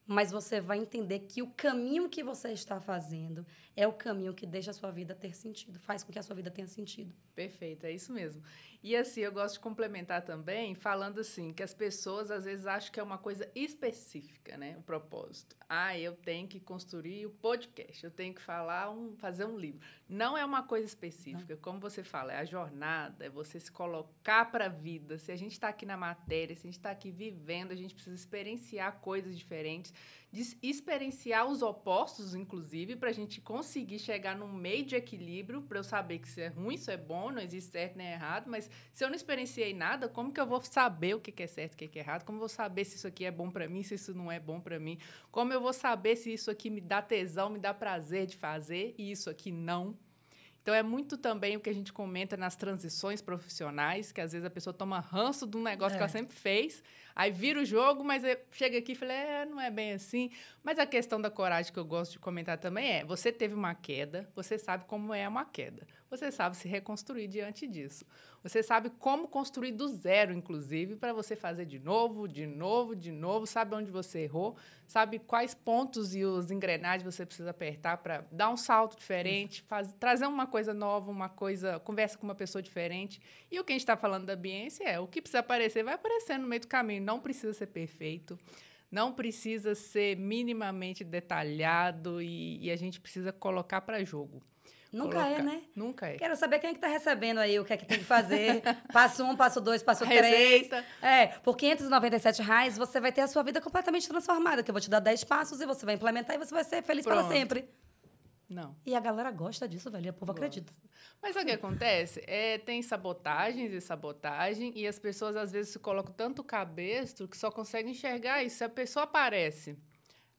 mas você vai entender que o caminho que você está fazendo é o caminho que deixa a sua vida ter sentido, faz com que a sua vida tenha sentido. Perfeito, é isso mesmo. E assim, eu gosto de complementar também, falando assim, que as pessoas às vezes acham que é uma coisa específica, né? O propósito. Ah, eu tenho que construir o podcast, eu tenho que falar um, fazer um livro. Não é uma coisa específica, Não. como você fala, é a jornada, é você se colocar para a vida. Se a gente está aqui na matéria, se a gente está aqui vivendo, a gente precisa experienciar coisas diferentes de experienciar os opostos, inclusive, para a gente conseguir chegar num meio de equilíbrio, para eu saber que isso é ruim, isso é bom, não existe certo nem errado, mas se eu não experienciei nada, como que eu vou saber o que é certo e o que é errado? Como eu vou saber se isso aqui é bom para mim, se isso não é bom para mim? Como eu vou saber se isso aqui me dá tesão, me dá prazer de fazer e isso aqui não? Então, é muito também o que a gente comenta nas transições profissionais, que às vezes a pessoa toma ranço de um negócio é. que ela sempre fez, aí vira o jogo, mas chega aqui e fala, é, não é bem assim. Mas a questão da coragem que eu gosto de comentar também é: você teve uma queda, você sabe como é uma queda, você sabe se reconstruir diante disso. Você sabe como construir do zero, inclusive, para você fazer de novo, de novo, de novo, sabe onde você errou, sabe quais pontos e os engrenagens você precisa apertar para dar um salto diferente, faz, trazer uma coisa nova, uma coisa, conversa com uma pessoa diferente. E o que a gente está falando da ambiência é o que precisa aparecer, vai aparecer no meio do caminho, não precisa ser perfeito. Não precisa ser minimamente detalhado e, e a gente precisa colocar para jogo. Nunca é, né? Nunca é. Quero saber quem é que está recebendo aí, o que é que tem que fazer. [laughs] passo um, passo dois, passo três. É, por 597 reais você vai ter a sua vida completamente transformada, que eu vou te dar 10 passos e você vai implementar e você vai ser feliz Pronto. para sempre. Não. E a galera gosta disso, velho. E o povo acredita. Mas o que acontece? É, tem sabotagens e sabotagem, e as pessoas às vezes se colocam tanto cabestro que só conseguem enxergar isso. Se a pessoa aparece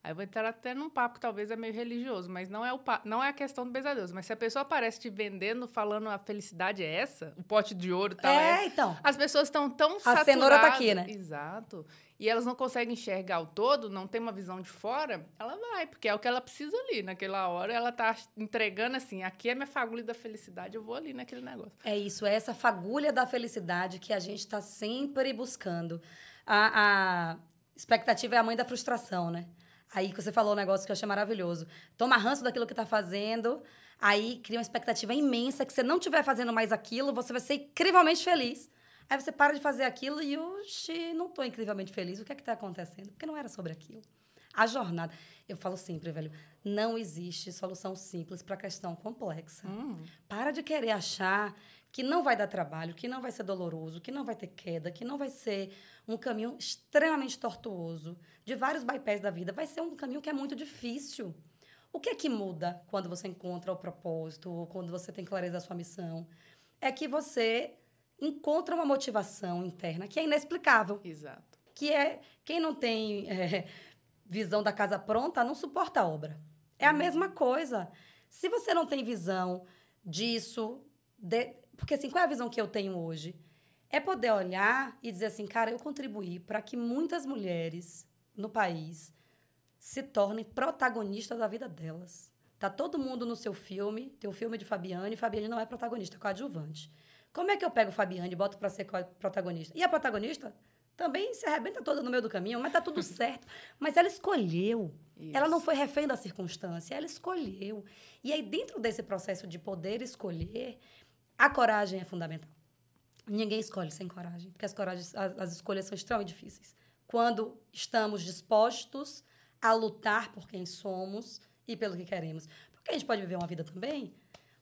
Aí eu vou entrar até num papo que talvez é meio religioso, mas não é, o não é a questão do beijar Deus. Mas se a pessoa aparece te vendendo, falando a felicidade é essa, o pote de ouro tá É, então. As pessoas estão tão a saturadas. A cenoura tá aqui, né? Exato. E elas não conseguem enxergar o todo, não tem uma visão de fora, ela vai, porque é o que ela precisa ali. Naquela hora, ela tá entregando assim, aqui é minha fagulha da felicidade, eu vou ali naquele negócio. É isso, é essa fagulha da felicidade que a gente está sempre buscando. A, a expectativa é a mãe da frustração, né? Aí que você falou um negócio que eu achei maravilhoso. Toma ranço daquilo que está fazendo, aí cria uma expectativa imensa que você não estiver fazendo mais aquilo, você vai ser incrivelmente feliz. Aí você para de fazer aquilo e, oxi, não estou incrivelmente feliz. O que é que está acontecendo? Porque não era sobre aquilo. A jornada. Eu falo sempre, velho, não existe solução simples para questão complexa. Hum. Para de querer achar que não vai dar trabalho, que não vai ser doloroso, que não vai ter queda, que não vai ser um caminho extremamente tortuoso, de vários bypass da vida. Vai ser um caminho que é muito difícil. O que é que muda quando você encontra o propósito, ou quando você tem clareza da sua missão? É que você encontra uma motivação interna que é inexplicável. Exato que é quem não tem é, visão da casa pronta não suporta a obra. É a mesma coisa. Se você não tem visão disso, de, porque assim, qual é a visão que eu tenho hoje? É poder olhar e dizer assim, cara, eu contribuí para que muitas mulheres no país se tornem protagonistas da vida delas. Tá todo mundo no seu filme, tem o um filme de Fabiane, e Fabiane não é protagonista, é coadjuvante. Como é que eu pego Fabiane e boto para ser protagonista? E a protagonista também se arrebenta toda no meio do caminho, mas tá tudo [laughs] certo. Mas ela escolheu. Isso. Ela não foi refém da circunstância, ela escolheu. E aí, dentro desse processo de poder escolher, a coragem é fundamental. Ninguém escolhe sem coragem, porque as, coragens, as, as escolhas são extremamente difíceis. Quando estamos dispostos a lutar por quem somos e pelo que queremos. Porque a gente pode viver uma vida também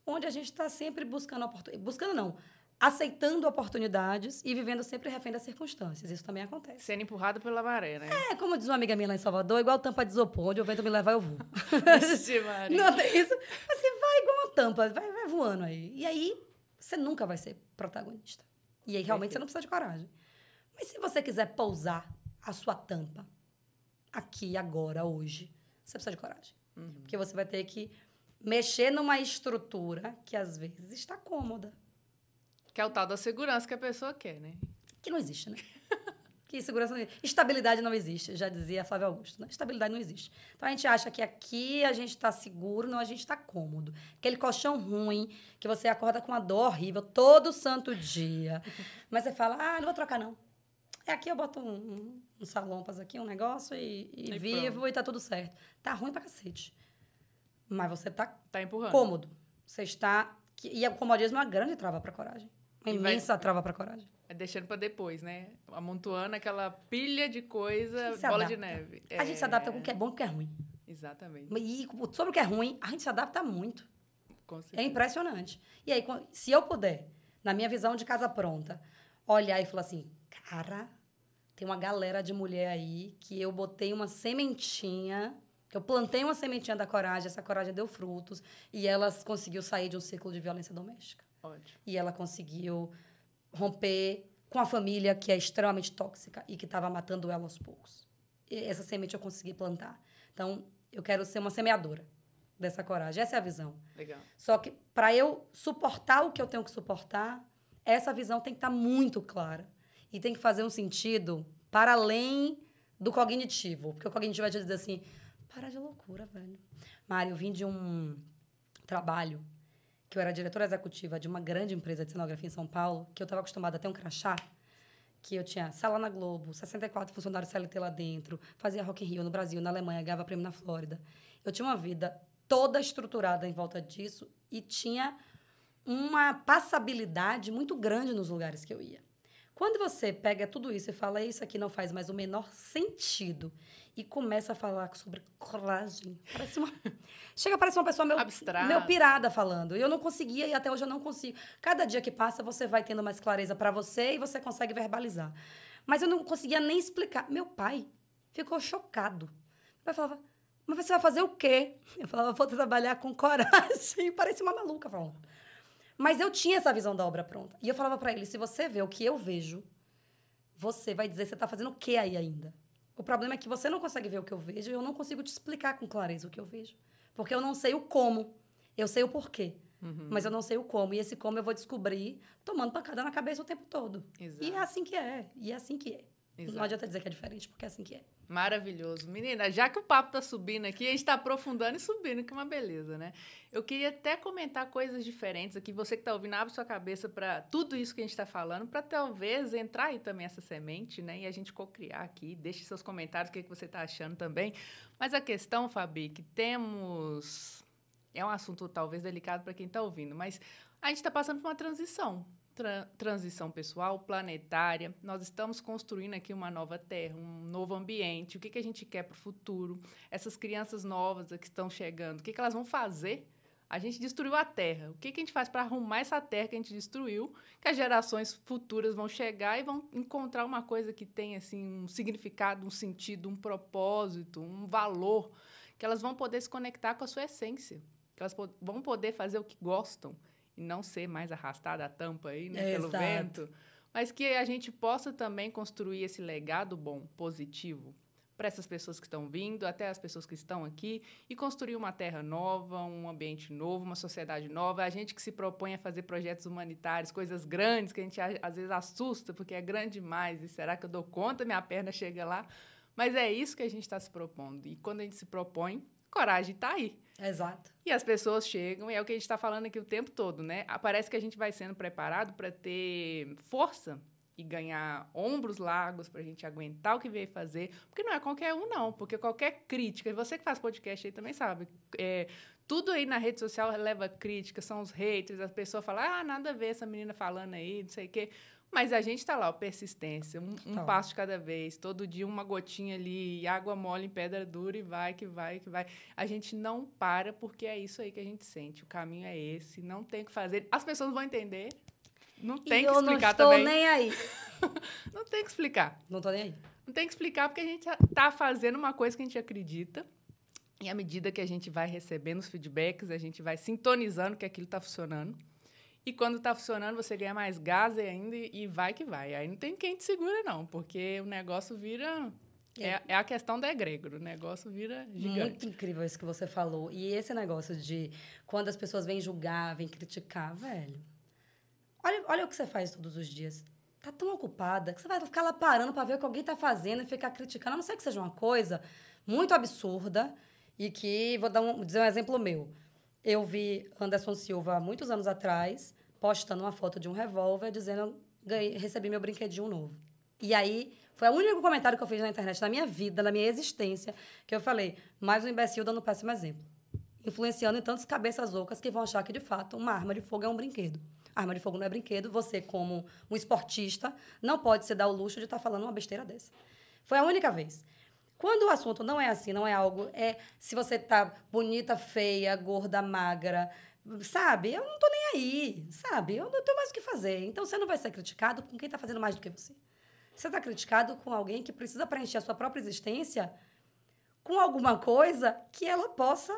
onde a gente está sempre buscando oportunidades. Buscando, não aceitando oportunidades e vivendo sempre refém das circunstâncias. Isso também acontece. Sendo empurrado pela maré, né? É, como diz uma amiga minha lá em Salvador, igual tampa de isopor, onde o vento me levar, eu vou. [laughs] Não tem isso. Você vai igual uma tampa, vai, vai voando aí. E aí, você nunca vai ser protagonista. E aí, realmente, você não precisa de coragem. Mas se você quiser pousar a sua tampa aqui, agora, hoje, você precisa de coragem. Uhum. Porque você vai ter que mexer numa estrutura que, às vezes, está cômoda que é o tal da segurança que a pessoa quer, né? Que não existe, né? Que segurança não existe. Estabilidade não existe, já dizia Flávio Augusto. Né? Estabilidade não existe. Então a gente acha que aqui a gente está seguro, não, a gente está cômodo. Aquele colchão ruim, que você acorda com uma dor horrível todo santo dia. [laughs] Mas você fala, ah, não vou trocar, não. É aqui eu boto um, um, um salompas aqui, um negócio e, e, e vivo pronto. e tá tudo certo. Tá ruim pra cacete. Mas você tá, tá empurrando. cômodo. Você está. E o comodismo é uma grande trava pra coragem. Uma imensa vai, trava para coragem. É deixando para depois, né? Amontoando aquela pilha de coisa, bola de neve. A gente se adapta com o que é bom e o que é ruim. Exatamente. E sobre o que é ruim, a gente se adapta muito. É impressionante. E aí, se eu puder, na minha visão de casa pronta, olhar e falar assim, cara, tem uma galera de mulher aí que eu botei uma sementinha, que eu plantei uma sementinha da coragem, essa coragem deu frutos e elas conseguiu sair de um ciclo de violência doméstica. Ótimo. E ela conseguiu romper com a família que é extremamente tóxica e que estava matando ela aos poucos. E essa semente eu consegui plantar. Então, eu quero ser uma semeadora dessa coragem. Essa é a visão. Legal. Só que para eu suportar o que eu tenho que suportar, essa visão tem que estar tá muito clara. E tem que fazer um sentido para além do cognitivo. Porque o cognitivo vai te dizer assim: para de loucura, velho. Mário, eu vim de um trabalho que eu era diretora executiva de uma grande empresa de cenografia em São Paulo, que eu estava acostumada a ter um crachá, que eu tinha sala na Globo, 64 funcionários CLT lá dentro, fazia Rock in Rio no Brasil, na Alemanha, ganhava prêmio na Flórida. Eu tinha uma vida toda estruturada em volta disso e tinha uma passabilidade muito grande nos lugares que eu ia. Quando você pega tudo isso e fala, isso aqui não faz mais o menor sentido, e começa a falar sobre coragem, parece uma. [laughs] Chega, parece uma pessoa meio, meio pirada falando. Eu não conseguia, e até hoje eu não consigo. Cada dia que passa, você vai tendo mais clareza para você e você consegue verbalizar. Mas eu não conseguia nem explicar. Meu pai ficou chocado. Meu pai falava, mas você vai fazer o quê? Eu falava, vou trabalhar com coragem. [laughs] Parecia uma maluca falando. Mas eu tinha essa visão da obra pronta. E eu falava para ele: se você vê o que eu vejo, você vai dizer você está fazendo o que aí ainda? O problema é que você não consegue ver o que eu vejo e eu não consigo te explicar com clareza o que eu vejo. Porque eu não sei o como. Eu sei o porquê. Uhum. Mas eu não sei o como. E esse como eu vou descobrir tomando pancada na cabeça o tempo todo. Exato. E é assim que é. E é assim que é. Exato. Não adianta dizer que é diferente, porque é assim que é. Maravilhoso. Menina, já que o papo tá subindo aqui, a gente tá aprofundando e subindo, que é uma beleza, né? Eu queria até comentar coisas diferentes aqui. Você que tá ouvindo, abre sua cabeça para tudo isso que a gente está falando, para talvez entrar aí também essa semente, né? E a gente cocriar aqui. Deixe seus comentários, o que, que você tá achando também. Mas a questão, Fabi, que temos. É um assunto talvez delicado para quem está ouvindo, mas a gente está passando por uma transição tra transição pessoal, planetária. Nós estamos construindo aqui uma nova terra, um novo ambiente. O que, que a gente quer para o futuro? Essas crianças novas que estão chegando, o que, que elas vão fazer? A gente destruiu a terra. O que, que a gente faz para arrumar essa terra que a gente destruiu? Que as gerações futuras vão chegar e vão encontrar uma coisa que tem assim um significado, um sentido, um propósito, um valor, que elas vão poder se conectar com a sua essência, que elas vão poder fazer o que gostam e não ser mais arrastada a tampa aí, né, é, pelo exato. vento. mas que a gente possa também construir esse legado bom, positivo, para essas pessoas que estão vindo, até as pessoas que estão aqui, e construir uma terra nova, um ambiente novo, uma sociedade nova. A gente que se propõe a fazer projetos humanitários, coisas grandes, que a gente às vezes assusta, porque é grande demais, e será que eu dou conta? Minha perna chega lá. Mas é isso que a gente está se propondo. E quando a gente se propõe, coragem está aí. Exato. E as pessoas chegam, e é o que a gente está falando aqui o tempo todo, né? Parece que a gente vai sendo preparado para ter força e ganhar ombros largos para a gente aguentar o que veio fazer, porque não é qualquer um, não, porque qualquer crítica, você que faz podcast aí também sabe, é, tudo aí na rede social leva crítica, são os haters, a pessoa fala, ah, nada a ver essa menina falando aí, não sei o quê. Mas a gente está lá, ó, persistência, um, um passo de cada vez, todo dia uma gotinha ali, água mole em pedra dura e vai, que vai, que vai. A gente não para porque é isso aí que a gente sente, o caminho é esse, não tem o que fazer. As pessoas vão entender, não tem e que explicar também. Eu não estou nem aí. [laughs] não tem que explicar. Não estou nem aí. Não tem que explicar porque a gente está fazendo uma coisa que a gente acredita. E à medida que a gente vai recebendo os feedbacks, a gente vai sintonizando que aquilo está funcionando. E quando está funcionando, você ganha mais gás ainda e vai que vai. Aí não tem quem te segura, não, porque o negócio vira. É, é, é a questão da egrégora, o negócio vira gigante. Muito incrível isso que você falou. E esse negócio de quando as pessoas vêm julgar, vêm criticar, velho. Olha, olha o que você faz todos os dias. Tá tão ocupada que você vai ficar lá parando para ver o que alguém tá fazendo e ficar criticando. A não ser que seja uma coisa muito absurda e que, vou dar um, dizer um exemplo meu. Eu vi Anderson Silva, muitos anos atrás, postando uma foto de um revólver dizendo ganhei, recebi meu brinquedinho novo. E aí, foi o único comentário que eu fiz na internet na minha vida, na minha existência, que eu falei, mais um imbecil dando um péssimo exemplo. Influenciando em tantas cabeças ocas que vão achar que, de fato, uma arma de fogo é um brinquedo. arma de fogo não é brinquedo. Você, como um esportista, não pode se dar o luxo de estar tá falando uma besteira dessa. Foi a única vez. Quando o assunto não é assim, não é algo. É se você tá bonita, feia, gorda, magra, sabe? Eu não tô nem aí, sabe? Eu não tenho mais o que fazer. Então você não vai ser criticado com quem tá fazendo mais do que você. Você tá criticado com alguém que precisa preencher a sua própria existência com alguma coisa que ela possa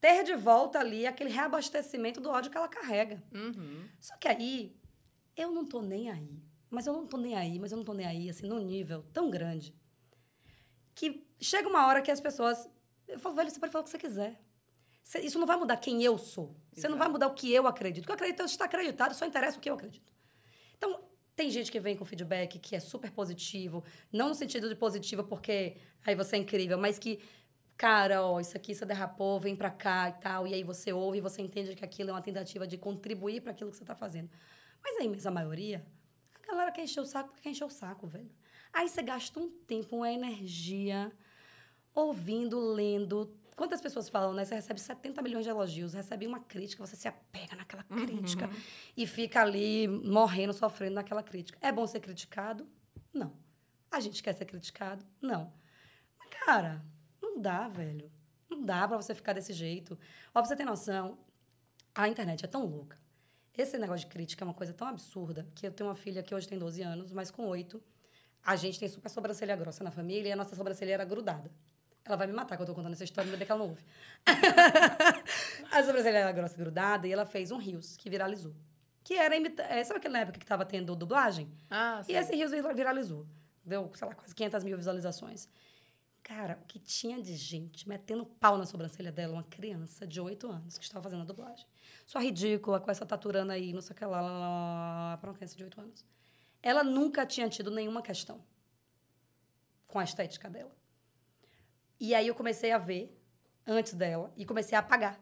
ter de volta ali aquele reabastecimento do ódio que ela carrega. Uhum. Só que aí, eu não tô nem aí. Mas eu não tô nem aí, mas eu não tô nem aí, assim, num nível tão grande que chega uma hora que as pessoas. Eu falo, velho, você pode falar o que você quiser. Isso não vai mudar quem eu sou. Você Exato. não vai mudar o que eu acredito. O que eu acredito está acreditado, só interessa o que eu acredito. Então, tem gente que vem com feedback que é super positivo, não no sentido de positivo porque aí você é incrível, mas que, cara, ó, isso aqui você derrapou, vem pra cá e tal, e aí você ouve e você entende que aquilo é uma tentativa de contribuir para aquilo que você tá fazendo. Mas aí, mas a maioria, a galera quer encher o saco porque quer encher o saco, velho. Aí você gasta um tempo, uma energia, ouvindo, lendo. Quantas pessoas falam, né? Você recebe 70 milhões de elogios, recebe uma crítica, você se apega naquela uhum. crítica uhum. e fica ali morrendo, sofrendo naquela crítica. É bom ser criticado? Não. A gente quer ser criticado? Não. Mas, cara, não dá, velho. Não dá para você ficar desse jeito. Ó, pra você ter noção, a internet é tão louca. Esse negócio de crítica é uma coisa tão absurda que eu tenho uma filha que hoje tem 12 anos, mas com 8 a gente tem super sobrancelha grossa na família e a nossa sobrancelha era grudada. Ela vai me matar quando eu tô contando essa história, ainda que ela não ouve. [laughs] a sobrancelha era grossa e grudada e ela fez um rios que viralizou. Que era, imita... É, sabe aquela época que tava tendo dublagem? Ah, sim. E esse rios viralizou. Deu, sei lá, quase 500 mil visualizações. Cara, o que tinha de gente metendo pau na sobrancelha dela, uma criança de 8 anos que estava fazendo a dublagem. Só ridícula, com essa taturana aí, não sei o que lá, lá, lá, lá, pra uma criança de 8 anos. Ela nunca tinha tido nenhuma questão com a estética dela. E aí eu comecei a ver antes dela e comecei a apagar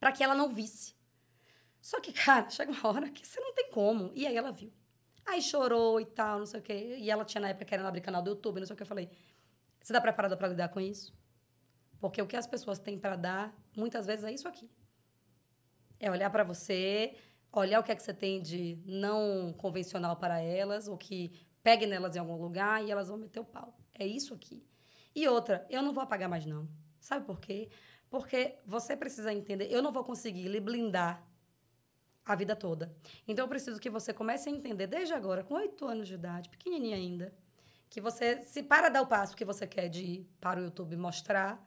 para que ela não visse. Só que, [laughs] cara, chega uma hora que você não tem como. E aí ela viu. Aí chorou e tal, não sei o quê. E ela tinha na época querendo abrir canal do YouTube, não sei o que. Eu falei: você está preparada para lidar com isso? Porque o que as pessoas têm para dar, muitas vezes, é isso aqui. É olhar para você olhar o que é que você tem de não convencional para elas, ou que pegue nelas em algum lugar e elas vão meter o pau. É isso aqui. E outra, eu não vou apagar mais não. Sabe por quê? Porque você precisa entender, eu não vou conseguir lhe blindar a vida toda. Então eu preciso que você comece a entender desde agora, com oito anos de idade, pequenininha ainda, que você se para dar o passo que você quer de ir para o YouTube mostrar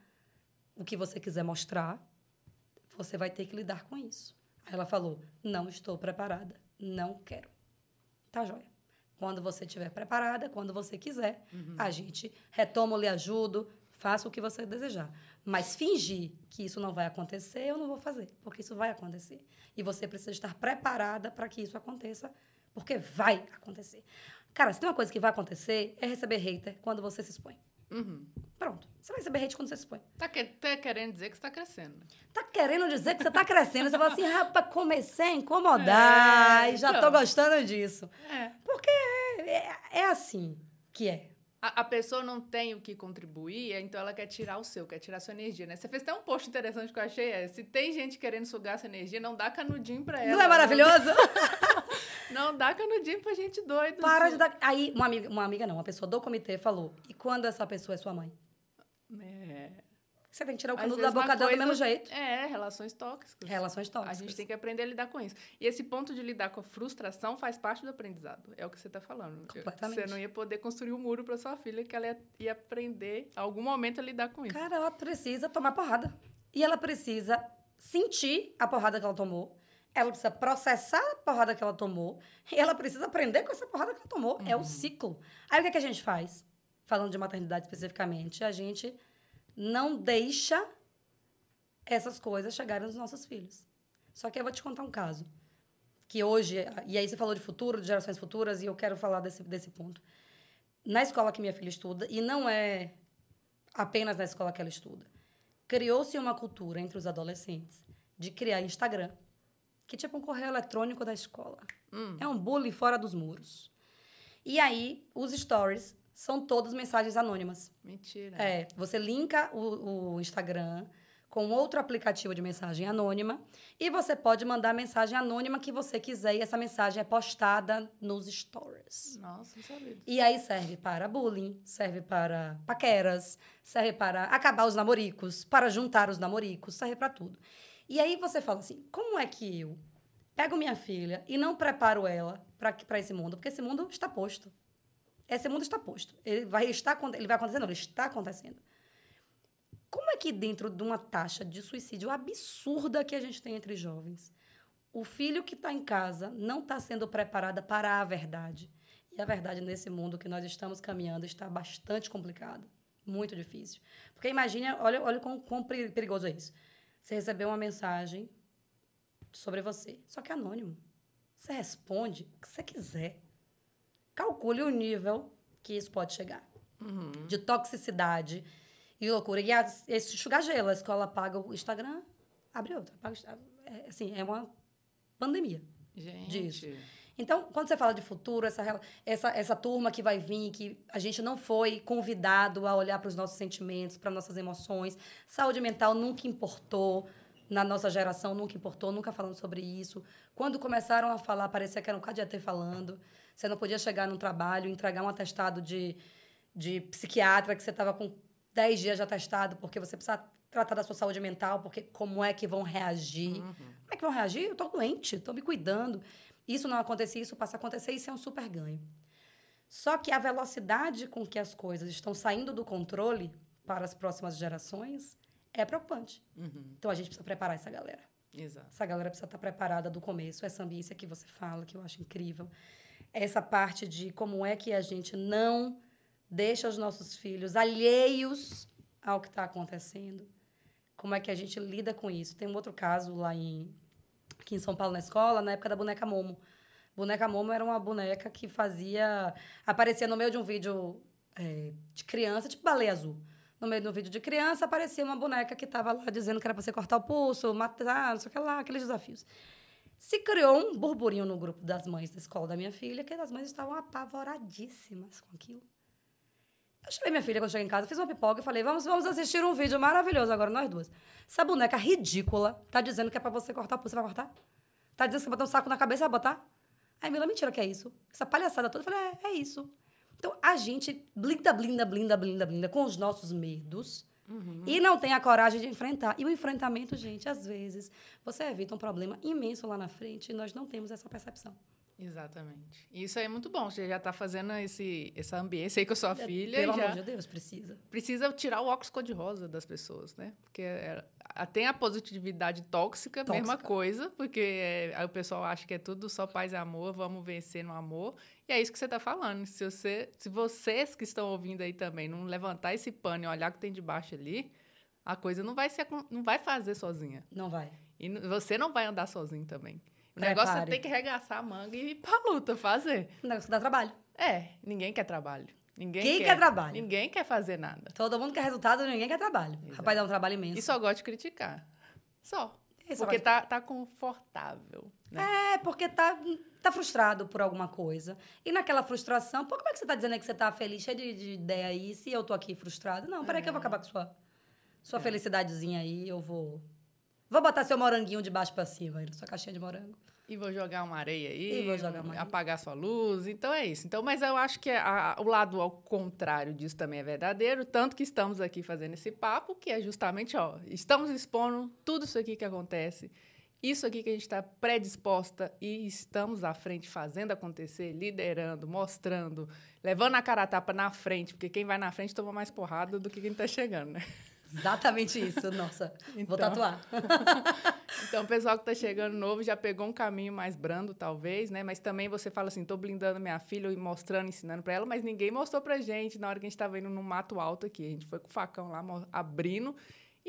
o que você quiser mostrar, você vai ter que lidar com isso. Ela falou: Não estou preparada. Não quero. Tá joia. Quando você estiver preparada, quando você quiser, a gente retoma, lhe ajudo, faça o que você desejar. Mas fingir que isso não vai acontecer, eu não vou fazer, porque isso vai acontecer. E você precisa estar preparada para que isso aconteça, porque vai acontecer. Cara, se tem uma coisa que vai acontecer, é receber hater quando você se expõe. Uhum. Pronto. Você vai receber hate quando você se expõe. Tá, que- tá querendo dizer que você tá crescendo. né? Tá querendo dizer que você tá crescendo. Você fala assim, [laughs] rapaz, comecei a incomodar É, e já tô então. gostando disso. É. Porque é, é assim que é. A, a pessoa não tem o que contribuir, então ela quer tirar o seu, quer tirar a sua energia, né? Você fez até um post interessante que eu achei, é, se tem gente querendo sugar essa energia, não dá canudinho pra ela. Não é maravilhoso? [laughs] Não dá canudinho pra gente doida. Para de dar. Aí, uma amiga, uma amiga não, uma pessoa do comitê falou: e quando essa pessoa é sua mãe? É. Você tem que tirar o canudo da boca dela do mesmo jeito. É, relações tóxicas. Relações A tóxicas. gente tem que aprender a lidar com isso. E esse ponto de lidar com a frustração faz parte do aprendizado. É o que você está falando. Completamente. Você não ia poder construir um muro para sua filha, que ela ia, ia aprender, em algum momento, a lidar com isso. Cara, ela precisa tomar porrada. E ela precisa sentir a porrada que ela tomou. Ela precisa processar a porrada que ela tomou. E ela precisa aprender com essa porrada que ela tomou. É o ciclo. Aí o que, é que a gente faz? Falando de maternidade especificamente, a gente não deixa essas coisas chegarem nos nossos filhos. Só que eu vou te contar um caso. Que hoje, e aí você falou de futuro, de gerações futuras, e eu quero falar desse, desse ponto. Na escola que minha filha estuda, e não é apenas na escola que ela estuda, criou-se uma cultura entre os adolescentes de criar Instagram, que é tipo um correio eletrônico da escola. Hum. É um bullying fora dos muros. E aí, os stories são todas mensagens anônimas. Mentira. É, você linka o, o Instagram com outro aplicativo de mensagem anônima e você pode mandar a mensagem anônima que você quiser e essa mensagem é postada nos stories. Nossa, não sabia. E aí serve para bullying, serve para paqueras, serve para acabar os namoricos, para juntar os namoricos, serve para tudo. E aí você fala assim: como é que eu pego minha filha e não preparo ela para esse mundo? Porque esse mundo está posto. Esse mundo está posto. Ele vai estar ele vai acontecer, não, ele está acontecendo. Como é que dentro de uma taxa de suicídio absurda que a gente tem entre jovens, o filho que está em casa não está sendo preparada para a verdade? E a verdade nesse mundo que nós estamos caminhando está bastante complicada, muito difícil. Porque imagine, olha, olha quão, quão peri- perigoso é isso. Você recebeu uma mensagem sobre você, só que é anônimo. Você responde o que você quiser. Calcule o nível que isso pode chegar Uhum. de toxicidade e loucura. E esse enxugar gelo, a escola paga o Instagram, abre outra. Paga, Insta- é, assim, é uma pandemia. Gente. Disso. Então, quando você fala de futuro, essa, essa, essa turma que vai vir, que a gente não foi convidado a olhar para os nossos sentimentos, para nossas emoções, saúde mental nunca importou na nossa geração, nunca importou, nunca falando sobre isso. Quando começaram a falar, parecia que era um KDT falando. Você não podia chegar num trabalho, entregar um atestado de, de psiquiatra que você estava com 10 dias de atestado, porque você precisa tratar da sua saúde mental, porque como é que vão reagir? Uhum. Como é que vão reagir? Eu tô doente, tô me cuidando. Isso não acontecia, isso passa a acontecer, isso é um super ganho. Só que a velocidade com que as coisas estão saindo do controle para as próximas gerações é preocupante. Uhum. Então a gente precisa preparar essa galera. Exato. Essa galera precisa estar preparada do começo. Essa ambiência que você fala, que eu acho incrível. Essa parte de como é que a gente não deixa os nossos filhos alheios ao que está acontecendo. Como é que a gente lida com isso? Tem um outro caso lá em, aqui em São Paulo, na escola, na época da boneca Momo. Boneca Momo era uma boneca que fazia... Aparecia no meio de um vídeo é, de criança, tipo baleia azul. No meio do vídeo de criança, aparecia uma boneca que estava lá dizendo que era para você cortar o pulso, matar, não sei o que lá, aqueles desafios. Se criou um burburinho no grupo das mães da escola da minha filha, que as mães estavam apavoradíssimas com aquilo. Eu chamei minha filha quando cheguei em casa, fiz uma pipoca e falei: vamos, vamos assistir um vídeo maravilhoso agora, nós duas. Essa boneca ridícula tá dizendo que é pra você cortar o pulso. Você vai cortar? Tá dizendo que você botar um saco na cabeça, vai botar? Aí, Mila, mentira que é isso. Essa palhaçada toda. Eu falei: é, é isso. Então, a gente blinda, blinda, blinda, blinda, blinda com os nossos medos e não tem a coragem de enfrentar. E o enfrentamento, gente, às vezes, você evita um problema imenso lá na frente e nós não temos essa percepção. Exatamente. Isso aí é muito bom. Você já está fazendo esse, essa ambiência aí com a sua É, filha. Pelo já amor de Deus, precisa. Precisa tirar o óculos cor-de-rosa das pessoas, né? Porque é, a- tem a positividade tóxica, mesma Tóxica. coisa, porque é, o pessoal acha que é tudo só paz e amor, vamos vencer no amor. E é isso que você está falando. Se, você, se vocês que estão ouvindo aí também não levantar esse pano e olhar o que tem debaixo ali, a coisa não vai, ser, não vai fazer sozinha. Não vai. E você não vai andar sozinho também. O negócio é ter que arregaçar a manga e ir pra luta, fazer. Um negócio que dá trabalho. É, ninguém quer trabalho. Ninguém Quem quer trabalho? Ninguém quer fazer nada. Todo mundo quer resultado, ninguém quer trabalho. Exato. Rapaz, dá um trabalho imenso. E só gosta de criticar. Só. E só Porque tá, tá confortável. Né? É, porque tá, tá frustrado por alguma coisa. E naquela frustração, pô, como é que você tá dizendo que você tá feliz, cheio de, de ideia aí, se eu tô aqui frustrado? Não, peraí que eu vou acabar com sua, sua É. felicidadezinha aí, eu vou... Vou botar seu moranguinho de baixo pra cima sua caixinha de morango. E vou jogar uma areia aí, E vou jogar uma areia. apagar sua luz. Então é isso. Então, mas eu acho que a- o lado ao contrário disso também é verdadeiro, tanto que estamos aqui fazendo esse papo, que é justamente, ó, estamos expondo tudo isso aqui que acontece, isso aqui que a gente está predisposta e estamos à frente fazendo acontecer, liderando, mostrando, levando a cara a tapa na frente, porque quem vai na frente toma mais porrada do que quem está chegando, né? Exatamente isso, nossa. Vou Então. tatuar. [laughs] Então, o pessoal que está chegando novo já pegou um caminho mais brando, talvez, né? Mas também você fala assim, tô blindando minha filha e mostrando, ensinando para ela, mas ninguém mostrou pra gente na hora que a gente estava indo no mato alto aqui. A gente foi com o facão lá, abrindo,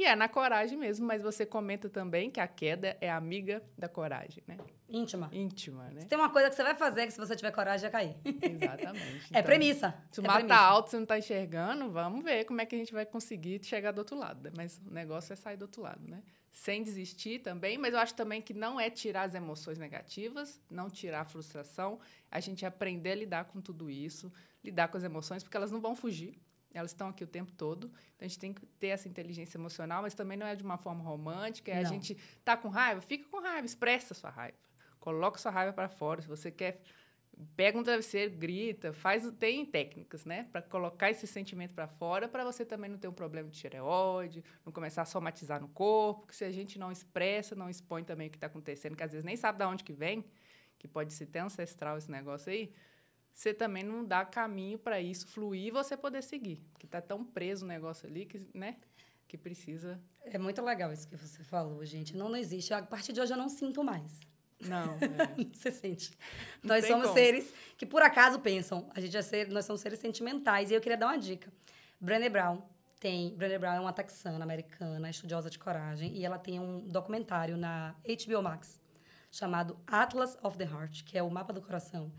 e é na coragem mesmo, mas você comenta também que a queda é amiga da coragem, né? Íntima. Íntima, né? Se tem uma coisa que você vai fazer que se você tiver coragem, vai cair. Exatamente. [laughs] É Então, premissa. Se o é premissa. tá alto, você não tá enxergando, vamos ver como é que a gente vai conseguir chegar do outro lado. né? Mas o negócio é sair do outro lado, né? Sem desistir também, mas eu acho também que não é tirar as emoções negativas, não tirar a frustração, a gente aprender a lidar com tudo isso, lidar com as emoções, porque elas não vão fugir. Elas estão aqui o tempo todo. Então a gente tem que ter essa inteligência emocional, mas também não é de uma forma romântica. É a gente tá com raiva, fica com raiva, expressa sua raiva. Coloca sua raiva para fora. Se você quer pega um travesseiro, grita, faz, tem técnicas, né, para colocar esse sentimento para fora, para você também não ter um problema de tireoide, não começar a somatizar no corpo, que se a gente não expressa, não expõe também o que está acontecendo, que às vezes nem sabe de onde que vem, que pode ser até ancestral esse negócio aí, você também não dá caminho para isso fluir e você poder seguir, que tá tão preso o negócio ali que, né, que precisa. É muito legal isso que você falou, gente. Não, não existe. A partir de hoje eu não sinto mais. Não, [laughs] é. Você sente. Não nós somos como. seres que por acaso pensam. A gente é ser, nós somos seres sentimentais. E eu queria dar uma dica. Brené Brown tem. Brené Brown é uma texana americana, estudiosa de coragem, e ela tem um documentário na HBO Max chamado Atlas of the Heart, que é o mapa do coração,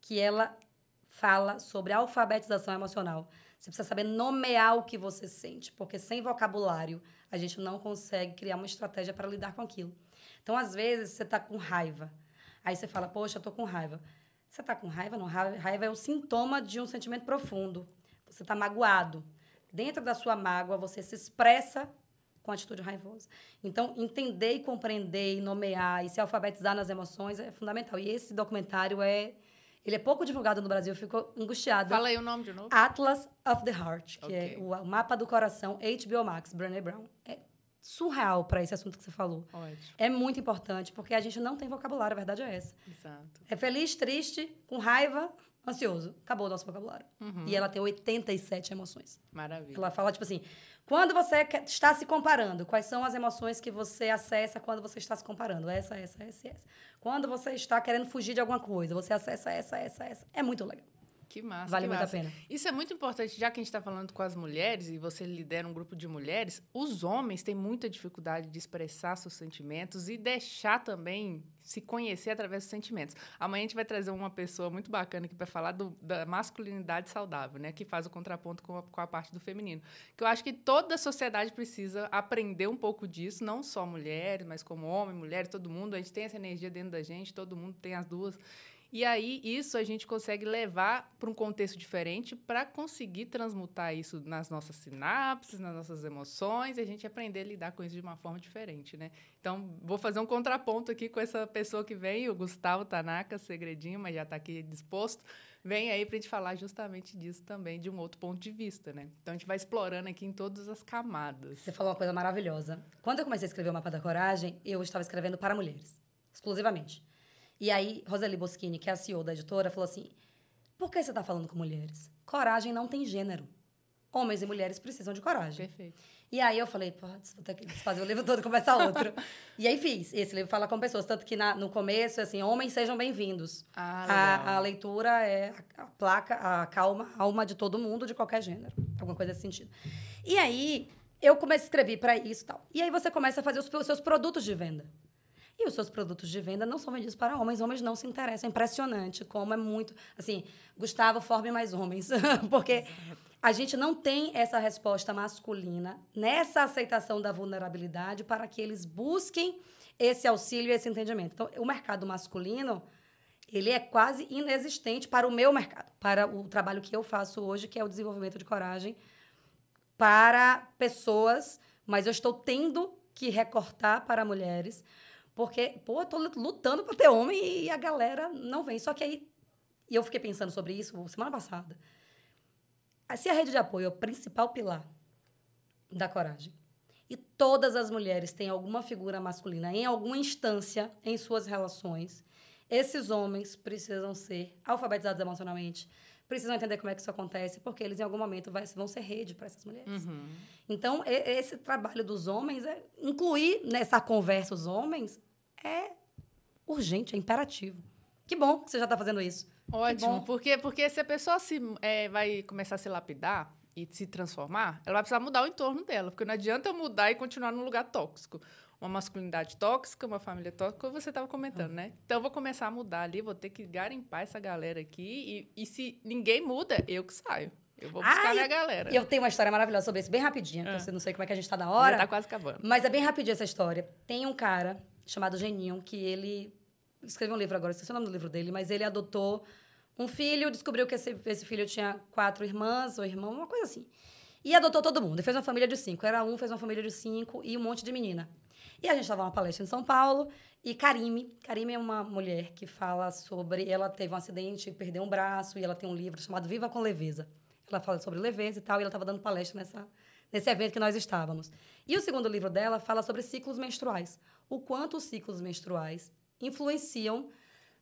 que ela fala sobre alfabetização emocional. Você precisa saber nomear o que você sente, porque sem vocabulário a gente não consegue criar uma estratégia para lidar com aquilo. Então, às vezes, você está com raiva. Aí você fala, poxa, eu tô com raiva. Você está com raiva? Não, raiva é o sintoma de um sentimento profundo. Você está magoado. Dentro da sua mágoa, você se expressa com atitude raivosa. Então, entender e compreender e nomear e se alfabetizar nas emoções é fundamental. E esse documentário é... Ele é pouco divulgado no Brasil, eu fico angustiada. Fala aí o nome de novo. Atlas of the Heart, que Ok. é o, mapa do coração, HBO Max, Brené Brown. É surreal para esse assunto que você falou. Ótimo. É muito importante, porque a gente não tem vocabulário, a verdade é essa. Exato. É feliz, triste, com raiva, ansioso. Acabou o nosso vocabulário. E ela tem 87 emoções. Maravilha. Ela fala, tipo assim, quando você está se comparando, quais são as emoções que você acessa quando você está se comparando? Essa, essa, essa essa. Quando você está querendo fugir de alguma coisa, você acessa essa, essa, essa. É muito legal. Que massa. Vale que muito a massa. pena. Isso é muito importante, já que a gente está falando com as mulheres e você lidera um grupo de mulheres, os homens têm muita dificuldade de expressar seus sentimentos e deixar também se conhecer através dos sentimentos. Amanhã a gente vai trazer uma pessoa muito bacana aqui para falar do- da masculinidade saudável, né? Que faz o contraponto com a, com a parte do feminino. Que eu acho que toda a sociedade precisa aprender um pouco disso, não só mulheres, mas como homem, mulher, todo mundo. A gente tem essa energia dentro da gente, todo mundo tem as duas. E aí, isso a gente consegue levar para um contexto diferente para conseguir transmutar isso nas nossas sinapses, nas nossas emoções, e a gente aprender a lidar com isso de uma forma diferente, né? Então, vou fazer um contraponto aqui com essa pessoa que vem, o Gustavo Tanaka, segredinho, mas já está aqui disposto. Vem aí para a gente falar justamente disso também, de um outro ponto de vista, né? Então, a gente vai explorando aqui em todas as camadas. Você falou uma coisa maravilhosa. Quando eu comecei a escrever o Mapa da Coragem, eu estava escrevendo para mulheres, exclusivamente. E aí, Roseli Boschini, que é a CEO da editora, falou assim: por que você está falando com mulheres? Coragem não tem gênero. Homens e mulheres precisam de coragem. Perfeito. E aí eu falei, pô, vou ter que desfazer o livro todo e começar outro. [laughs] e aí fiz. Esse livro fala com pessoas. Tanto que na, no começo, assim, homens sejam bem-vindos. Ah, a, a leitura é a, a placa, a calma, a alma de todo mundo, de qualquer gênero. Alguma coisa nesse sentido. E aí, eu comecei a escrever para isso e tal. E aí você começa a fazer os, os seus produtos de venda. E os seus produtos de venda não são vendidos para homens. Homens não se interessam. É impressionante como é muito. Assim, Gustavo, forme mais homens. [laughs] Porque a gente não tem essa resposta masculina nessa aceitação da vulnerabilidade para que eles busquem esse auxílio e esse entendimento. Então, o mercado masculino, ele é quase inexistente para o meu mercado, para o trabalho que eu faço hoje, que é o desenvolvimento de coragem para pessoas, mas eu estou tendo que recortar para mulheres, porque, pô, eu tô lutando para ter homem e a galera não vem. Só que aí, e eu fiquei pensando sobre isso semana passada. Se a rede de apoio é o principal pilar da coragem, e todas as mulheres têm alguma figura masculina em alguma instância em suas relações, esses homens precisam ser alfabetizados emocionalmente, precisam entender como é que isso acontece, porque eles em algum momento vai, vão ser rede para essas mulheres. Uhum. Então, esse trabalho dos homens, é, incluir nessa conversa os homens, é urgente, é imperativo. Que bom que você já está fazendo isso. Ótimo, porque, porque se a pessoa se, é, vai começar a se lapidar e se transformar, ela vai precisar mudar o entorno dela, porque não adianta eu mudar e continuar num lugar tóxico. Uma masculinidade tóxica, uma família tóxica, como você estava comentando, né? Então, eu vou começar a mudar ali, vou ter que garimpar essa galera aqui, e, e se ninguém muda, eu que saio. Eu vou buscar Ai, minha galera. E eu tenho uma história maravilhosa sobre isso, bem rapidinho, Ah. que eu não sei como é que a gente está na Já hora. tá quase acabando. Mas é bem rapidinho essa história. Tem um cara chamado Geninho que ele escreveu um livro agora, esqueci o nome do livro dele, mas ele adotou um filho, descobriu que esse, esse filho tinha quatro irmãs ou irmão, uma coisa assim. E adotou todo mundo. Ele fez uma família de cinco. Era um, fez uma família de cinco e um monte de menina. E a gente estava numa palestra em São Paulo e Karime, Karime é uma mulher que fala sobre. Ela teve um acidente, perdeu um braço e ela tem um livro chamado Viva com Leveza. Ela fala sobre leveza e tal, e ela estava dando palestra nessa, nesse evento que nós estávamos. E o segundo livro dela fala sobre ciclos menstruais. O quanto os ciclos menstruais influenciam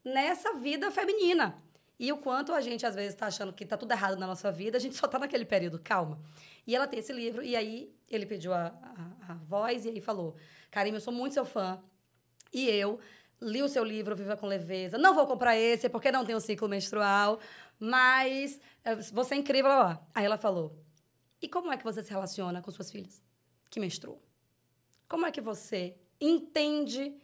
nessa vida feminina. E o quanto a gente, às vezes, está achando que está tudo errado na nossa vida, a gente só está naquele período, calma. E ela tem esse livro, e aí ele pediu a, a, a voz, e aí falou: Karim, eu sou muito seu fã, e eu li o seu livro Viva com Leveza. Não vou comprar esse, porque não tem um ciclo menstrual, mas eh, você é incrível. Aí ela falou: E como é que você se relaciona com suas filhas que menstruam? Como é que você entende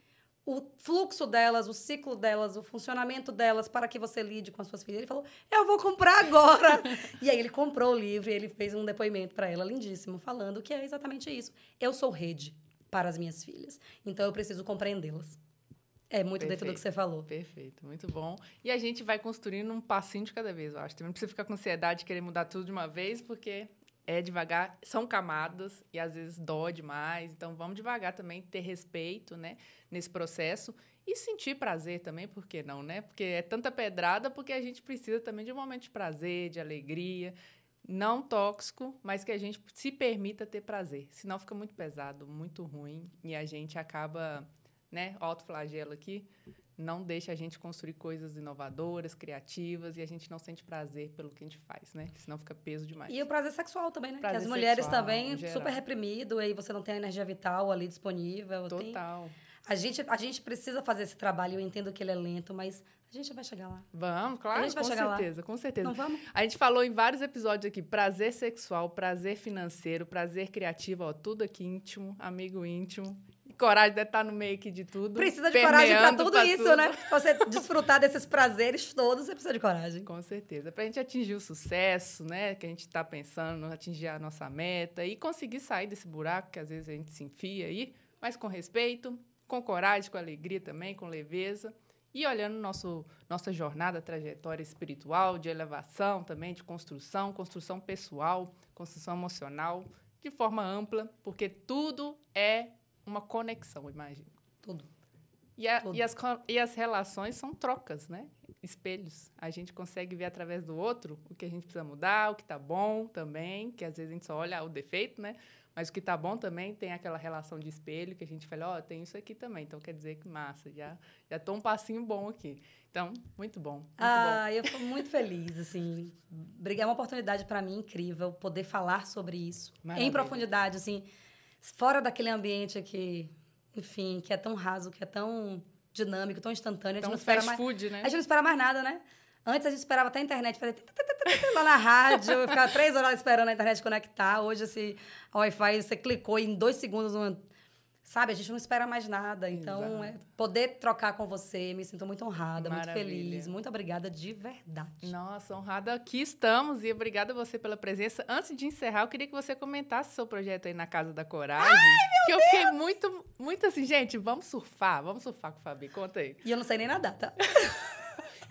o fluxo delas, o ciclo delas, o funcionamento delas para que você lide com as suas filhas? Ele falou: Eu vou comprar agora. [laughs] e aí ele comprou o livro e ele fez um depoimento para ela lindíssimo, falando que é exatamente isso. Eu sou rede para as minhas filhas, então eu preciso compreendê-las. É muito dentro do que Perfeito. você falou. Perfeito, muito bom. E a gente vai construindo um passinho de cada vez, eu acho. Também não precisa ficar com ansiedade de querer mudar tudo de uma vez, porque é devagar, são camadas e às vezes dói demais. Então vamos devagar também, ter respeito, né, nesse processo e sentir prazer também, por que não, né? Porque é tanta pedrada, porque a gente precisa também de um momento de prazer, de alegria, não tóxico, mas que a gente se permita ter prazer. Senão fica muito pesado, muito ruim e a gente acaba, né, autoflagelo aqui, não deixa a gente construir coisas inovadoras, criativas e a gente não sente prazer pelo que a gente faz, né? Senão fica peso demais. E o prazer sexual também, né? Prazer que as mulheres sexual, também super reprimido, aí você não tem a energia vital ali disponível. tem- Total. A, gente, a gente precisa fazer esse trabalho, eu entendo que ele é lento, mas a gente vai chegar lá. Vamos, claro, A gente vai com chegar lá. certeza, com certeza. Não vamos? A gente falou em vários episódios aqui, prazer sexual, prazer financeiro, prazer criativo, ó, tudo aqui íntimo, amigo íntimo. Coragem de estar no meio aqui de tudo. Precisa de coragem para tudo pra isso, tudo. né? [laughs] Pra você desfrutar desses prazeres todos, você precisa de coragem. Com certeza. Para a gente atingir o sucesso, né? Que a gente está pensando, atingir a nossa meta e conseguir sair desse buraco que às vezes a gente se enfia aí, mas com respeito, com coragem, com alegria também, com leveza. E olhando nosso, nossa jornada, trajetória espiritual, de elevação também, de construção, construção pessoal, construção emocional, de forma ampla, porque tudo é uma conexão, imagina. Tudo. E, a- Tudo. e as, e as relações são trocas, né? Espelhos. A gente consegue ver através do outro o que a gente precisa mudar, o que tá bom também, que às vezes a gente só olha o defeito, né? Mas o que tá bom também tem aquela relação de espelho que a gente fala, ó, oh, tem isso aqui também. Então quer dizer que massa, já já tô um passinho bom aqui. Então, muito bom. Muito ah, bom. eu fico muito feliz, assim. É uma oportunidade para mim incrível poder falar sobre isso Maravilha. em profundidade, assim, fora daquele ambiente aqui, enfim, que é tão raso, que é tão dinâmico, tão instantâneo. Então, a gente não fast mais, food, né? A gente não espera mais nada, né? Antes a gente esperava até a internet fazer lá na rádio, ficava três horas esperando a internet conectar. Hoje, esse Wi-Fi, você clicou e em dois segundos, sabe? A gente não espera mais nada. Então, é poder trocar com você, me sinto muito honrada, Maravilha. muito feliz. Muito obrigada de verdade. Nossa, honrada aqui estamos e obrigada a você pela presença. Antes de encerrar, eu queria que você comentasse seu projeto aí na Casa da Coragem. Ai, que eu Deus! fiquei muito, muito assim, gente, vamos surfar, vamos surfar com o Fabi. Conta aí. E eu não sei nem nadar, tá? [laughs]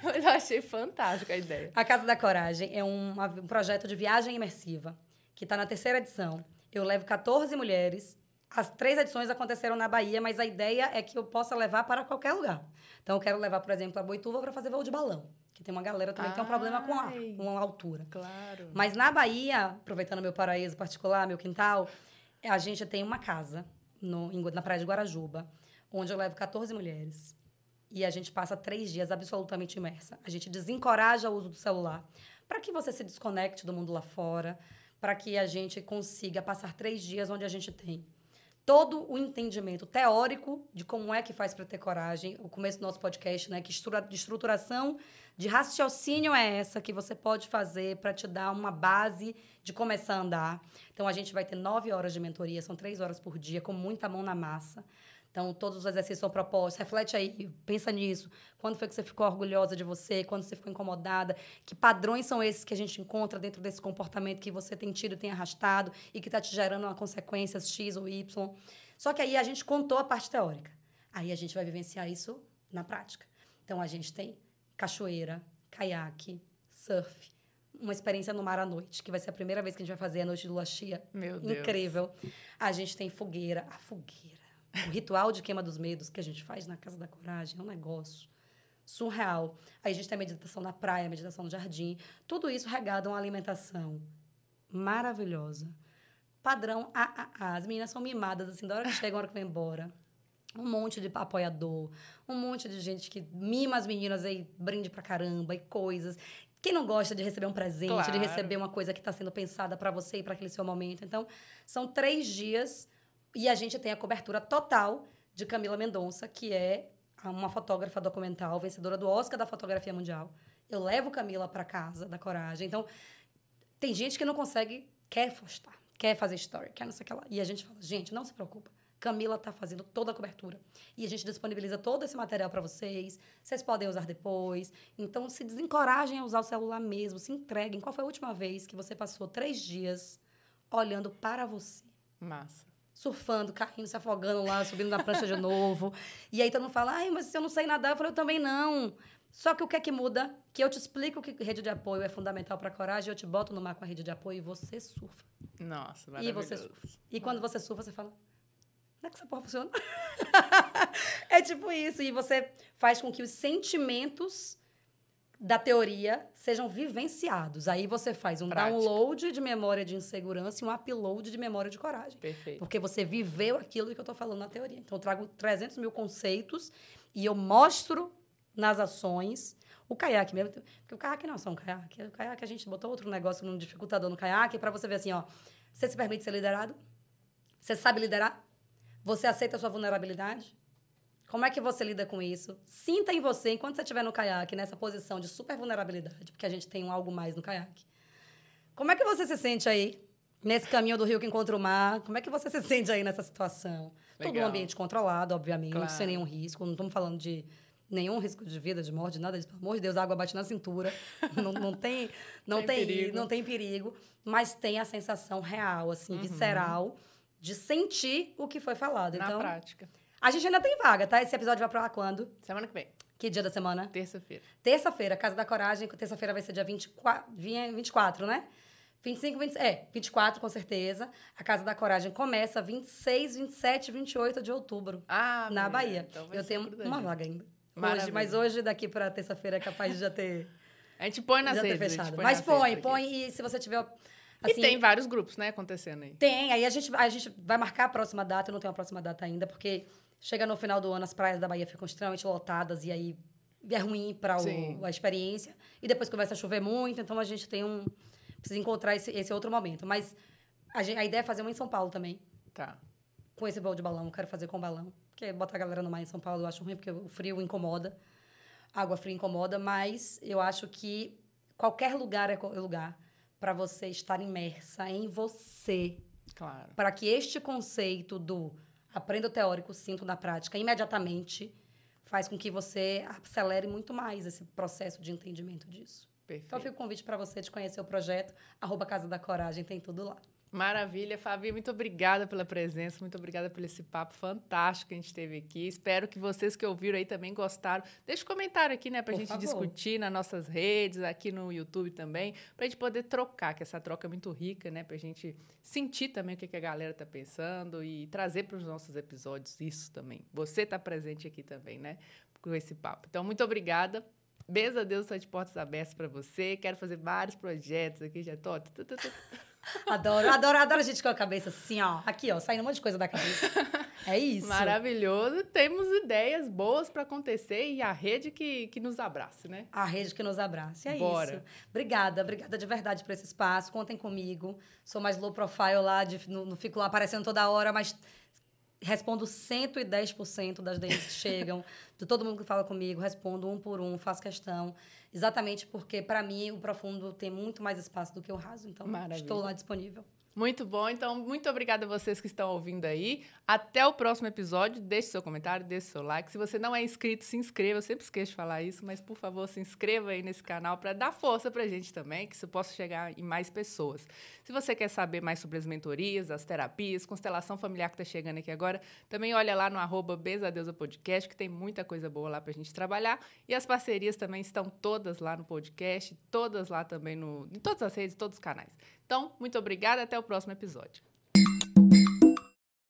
Eu achei fantástica a ideia. A Casa da Coragem é um, um projeto de viagem imersiva que está na terceira edição. Eu levo 14 mulheres. As três edições aconteceram na Bahia, mas a ideia é que eu possa levar para qualquer lugar. Então, eu quero levar, por exemplo, a Boituva para fazer voo de balão. Que tem uma galera também Ai, que tem um problema com a, com a altura. Claro. Mas na Bahia, aproveitando meu paraíso particular, meu quintal, a gente tem uma casa no, na praia de Guarajuba, onde eu levo 14 mulheres e a gente passa três dias absolutamente imersa. A gente desencoraja o uso do celular para que você se desconecte do mundo lá fora, para que a gente consiga passar três dias onde a gente tem todo o entendimento teórico de como é que faz para ter coragem. O começo do nosso podcast, né? Que de estruturação de raciocínio é essa que você pode fazer para te dar uma base de começar a andar. Então, a gente vai ter nove horas de mentoria, são três horas por dia, com muita mão na massa. Então, todos os exercícios são propostos. Reflete aí, pensa nisso. Quando foi que você ficou orgulhosa de você? Quando você ficou incomodada? Que padrões são esses que a gente encontra dentro desse comportamento que você tem tido, tem arrastado e que está te gerando uma consequência X ou Y? Só que aí a gente contou a parte teórica. Aí a gente vai vivenciar isso na prática. Então, a gente tem cachoeira, caiaque, surf, uma experiência no mar à noite, que vai ser a primeira vez que a gente vai fazer a noite de lua cheia. Meu Deus. Incrível. A gente tem fogueira. A fogueira o ritual de queima dos medos que a gente faz na Casa da Coragem é um negócio surreal. Aí a gente tem a meditação na praia, a meditação no jardim. Tudo isso regado a uma alimentação maravilhosa. Padrão AAA. As meninas são mimadas, assim, da hora que chega, da hora que vem embora. Um monte de apoiador, um monte de gente que mima as meninas aí, brinde pra caramba e coisas. Quem não gosta de receber um presente, claro. de receber uma coisa que está sendo pensada para você e para aquele seu momento? Então, são três dias e a gente tem a cobertura total de Camila Mendonça, que é uma fotógrafa documental, vencedora do Oscar da Fotografia Mundial. Eu levo Camila para casa da Coragem. Então, tem gente que não consegue, quer postar, quer fazer story, quer não sei o que lá. E a gente fala, gente, não se preocupa. Camila está fazendo toda a cobertura. E a gente disponibiliza todo esse material para vocês. Vocês podem usar depois. Então, se desencorajem a usar o celular mesmo. Se entreguem. Qual foi a última vez que você passou três dias olhando para você? Massa surfando, caindo, se afogando lá, subindo na prancha de novo. E aí todo mundo fala, ai, mas se eu não sei nadar, eu falei, eu também não. Só que o que é que muda? Que eu te explico que rede de apoio é fundamental para coragem, eu te boto no mar com a rede de apoio e você surfa. Nossa, maravilhoso. E você surfa. E quando você surfa, você fala, não é que essa porra funciona? [laughs] é tipo isso. E você faz com que os sentimentos da teoria sejam vivenciados. Aí você faz um Prática. download de memória de insegurança e um upload de memória de coragem. Perfeito. Porque você viveu aquilo que eu estou falando na teoria. Então, eu trago 300 mil conceitos e eu mostro nas ações o caiaque mesmo. Porque o caiaque não é só um caiaque. O caiaque a gente botou outro negócio num dificultador no caiaque para você ver assim, ó. Você se permite ser liderado? Você sabe liderar? Você aceita a sua vulnerabilidade? Como é que você lida com isso? Sinta em você, enquanto você estiver no caiaque, nessa posição de super vulnerabilidade, porque a gente tem um algo mais no caiaque. Como é que você se sente aí, nesse caminho do rio que encontra o mar? Como é que você se sente aí nessa situação? Legal. Tudo um ambiente controlado, obviamente, claro. sem nenhum risco. Não estamos falando de nenhum risco de vida, de morte, nada disso. Pelo amor de Deus, a água bate na cintura. [laughs] não, não tem, não tem, tem perigo. não tem perigo, mas tem a sensação real, assim, uhum. visceral, de sentir o que foi falado. Na então, prática. A gente ainda tem vaga, tá? Esse episódio vai pra lá quando? Semana que vem. Que dia da semana? Terça-feira. Terça-feira, Casa da Coragem. Terça-feira vai ser dia 24, 24, né? 25, 20, é, 24 com certeza. A Casa da Coragem começa 26, 27, 28 de outubro. Ah, na Bahia. Então Eu tenho uma vaga ainda. Hoje, mas hoje, daqui para terça-feira, é capaz de já ter. [laughs] A gente põe nas redes. Fechado. Põe mas põe, põe. E se você tiver Assim, e tem vários grupos, né, acontecendo aí. Tem, aí a gente, a gente vai marcar a próxima data, eu não tenho a próxima data ainda, porque chega no final do ano, as praias da Bahia ficam extremamente lotadas e aí é ruim para a experiência. E depois começa a chover muito, então a gente tem um. Precisa encontrar esse, esse outro momento. Mas a, gente, a ideia é fazer uma em São Paulo também. Tá. Com esse voo de balão, quero fazer com balão. Porque botar a galera no mar em São Paulo eu acho ruim, porque o frio incomoda. A água fria incomoda, mas eu acho que qualquer lugar é lugar para você estar imersa em você. Claro. Para que este conceito do aprenda o teórico, sinto na prática imediatamente faz com que você acelere muito mais esse processo de entendimento disso. Perfeito. Então, fica o convite para você de conhecer o projeto, arroba Casa da Coragem, tem tudo lá. Maravilha, Fabi, muito obrigada pela presença, muito obrigada por esse papo fantástico que a gente teve aqui. Espero que vocês que ouviram aí também gostaram. Deixa um comentário aqui, né, para a gente favor. discutir nas nossas redes, aqui no YouTube também, para a gente poder trocar, que essa troca é muito rica, né, para a gente sentir também o que, que a galera tá pensando e trazer para os nossos episódios isso também. Você tá presente aqui também, né, com esse papo. Então, muito obrigada. Beijo a Deus, estou de portas abertas para você. Quero fazer vários projetos aqui, já tô. Adoro, adoro, adoro a gente com a cabeça assim, ó. Aqui, ó, saindo um monte de coisa da cabeça. É isso. Maravilhoso. Temos ideias boas para acontecer e a rede que, que nos abrace, né? A rede que nos abrace. É Bora. isso. Obrigada, obrigada de verdade por esse espaço. Contem comigo. Sou mais low profile lá, de, não, não fico lá aparecendo toda hora, mas respondo 110% das DMs que chegam, de todo mundo que fala comigo, respondo um por um, faço questão. Exatamente porque, para mim, o profundo tem muito mais espaço do que o raso. Então, Maravilha. estou lá disponível. Muito bom. Então, muito obrigada a vocês que estão ouvindo aí. Até o próximo episódio. Deixe seu comentário, deixe seu like. Se você não é inscrito, se inscreva. Eu sempre esqueço de falar isso, mas por favor, se inscreva aí nesse canal para dar força para a gente também, que isso possa chegar em mais pessoas. Se você quer saber mais sobre as mentorias, as terapias, constelação familiar que está chegando aqui agora, também olha lá no arroba Podcast, que tem muita coisa boa lá para a gente trabalhar. E as parcerias também estão todas lá no podcast, todas lá também no, em todas as redes, todos os canais. Então, muito obrigada, até o próximo episódio.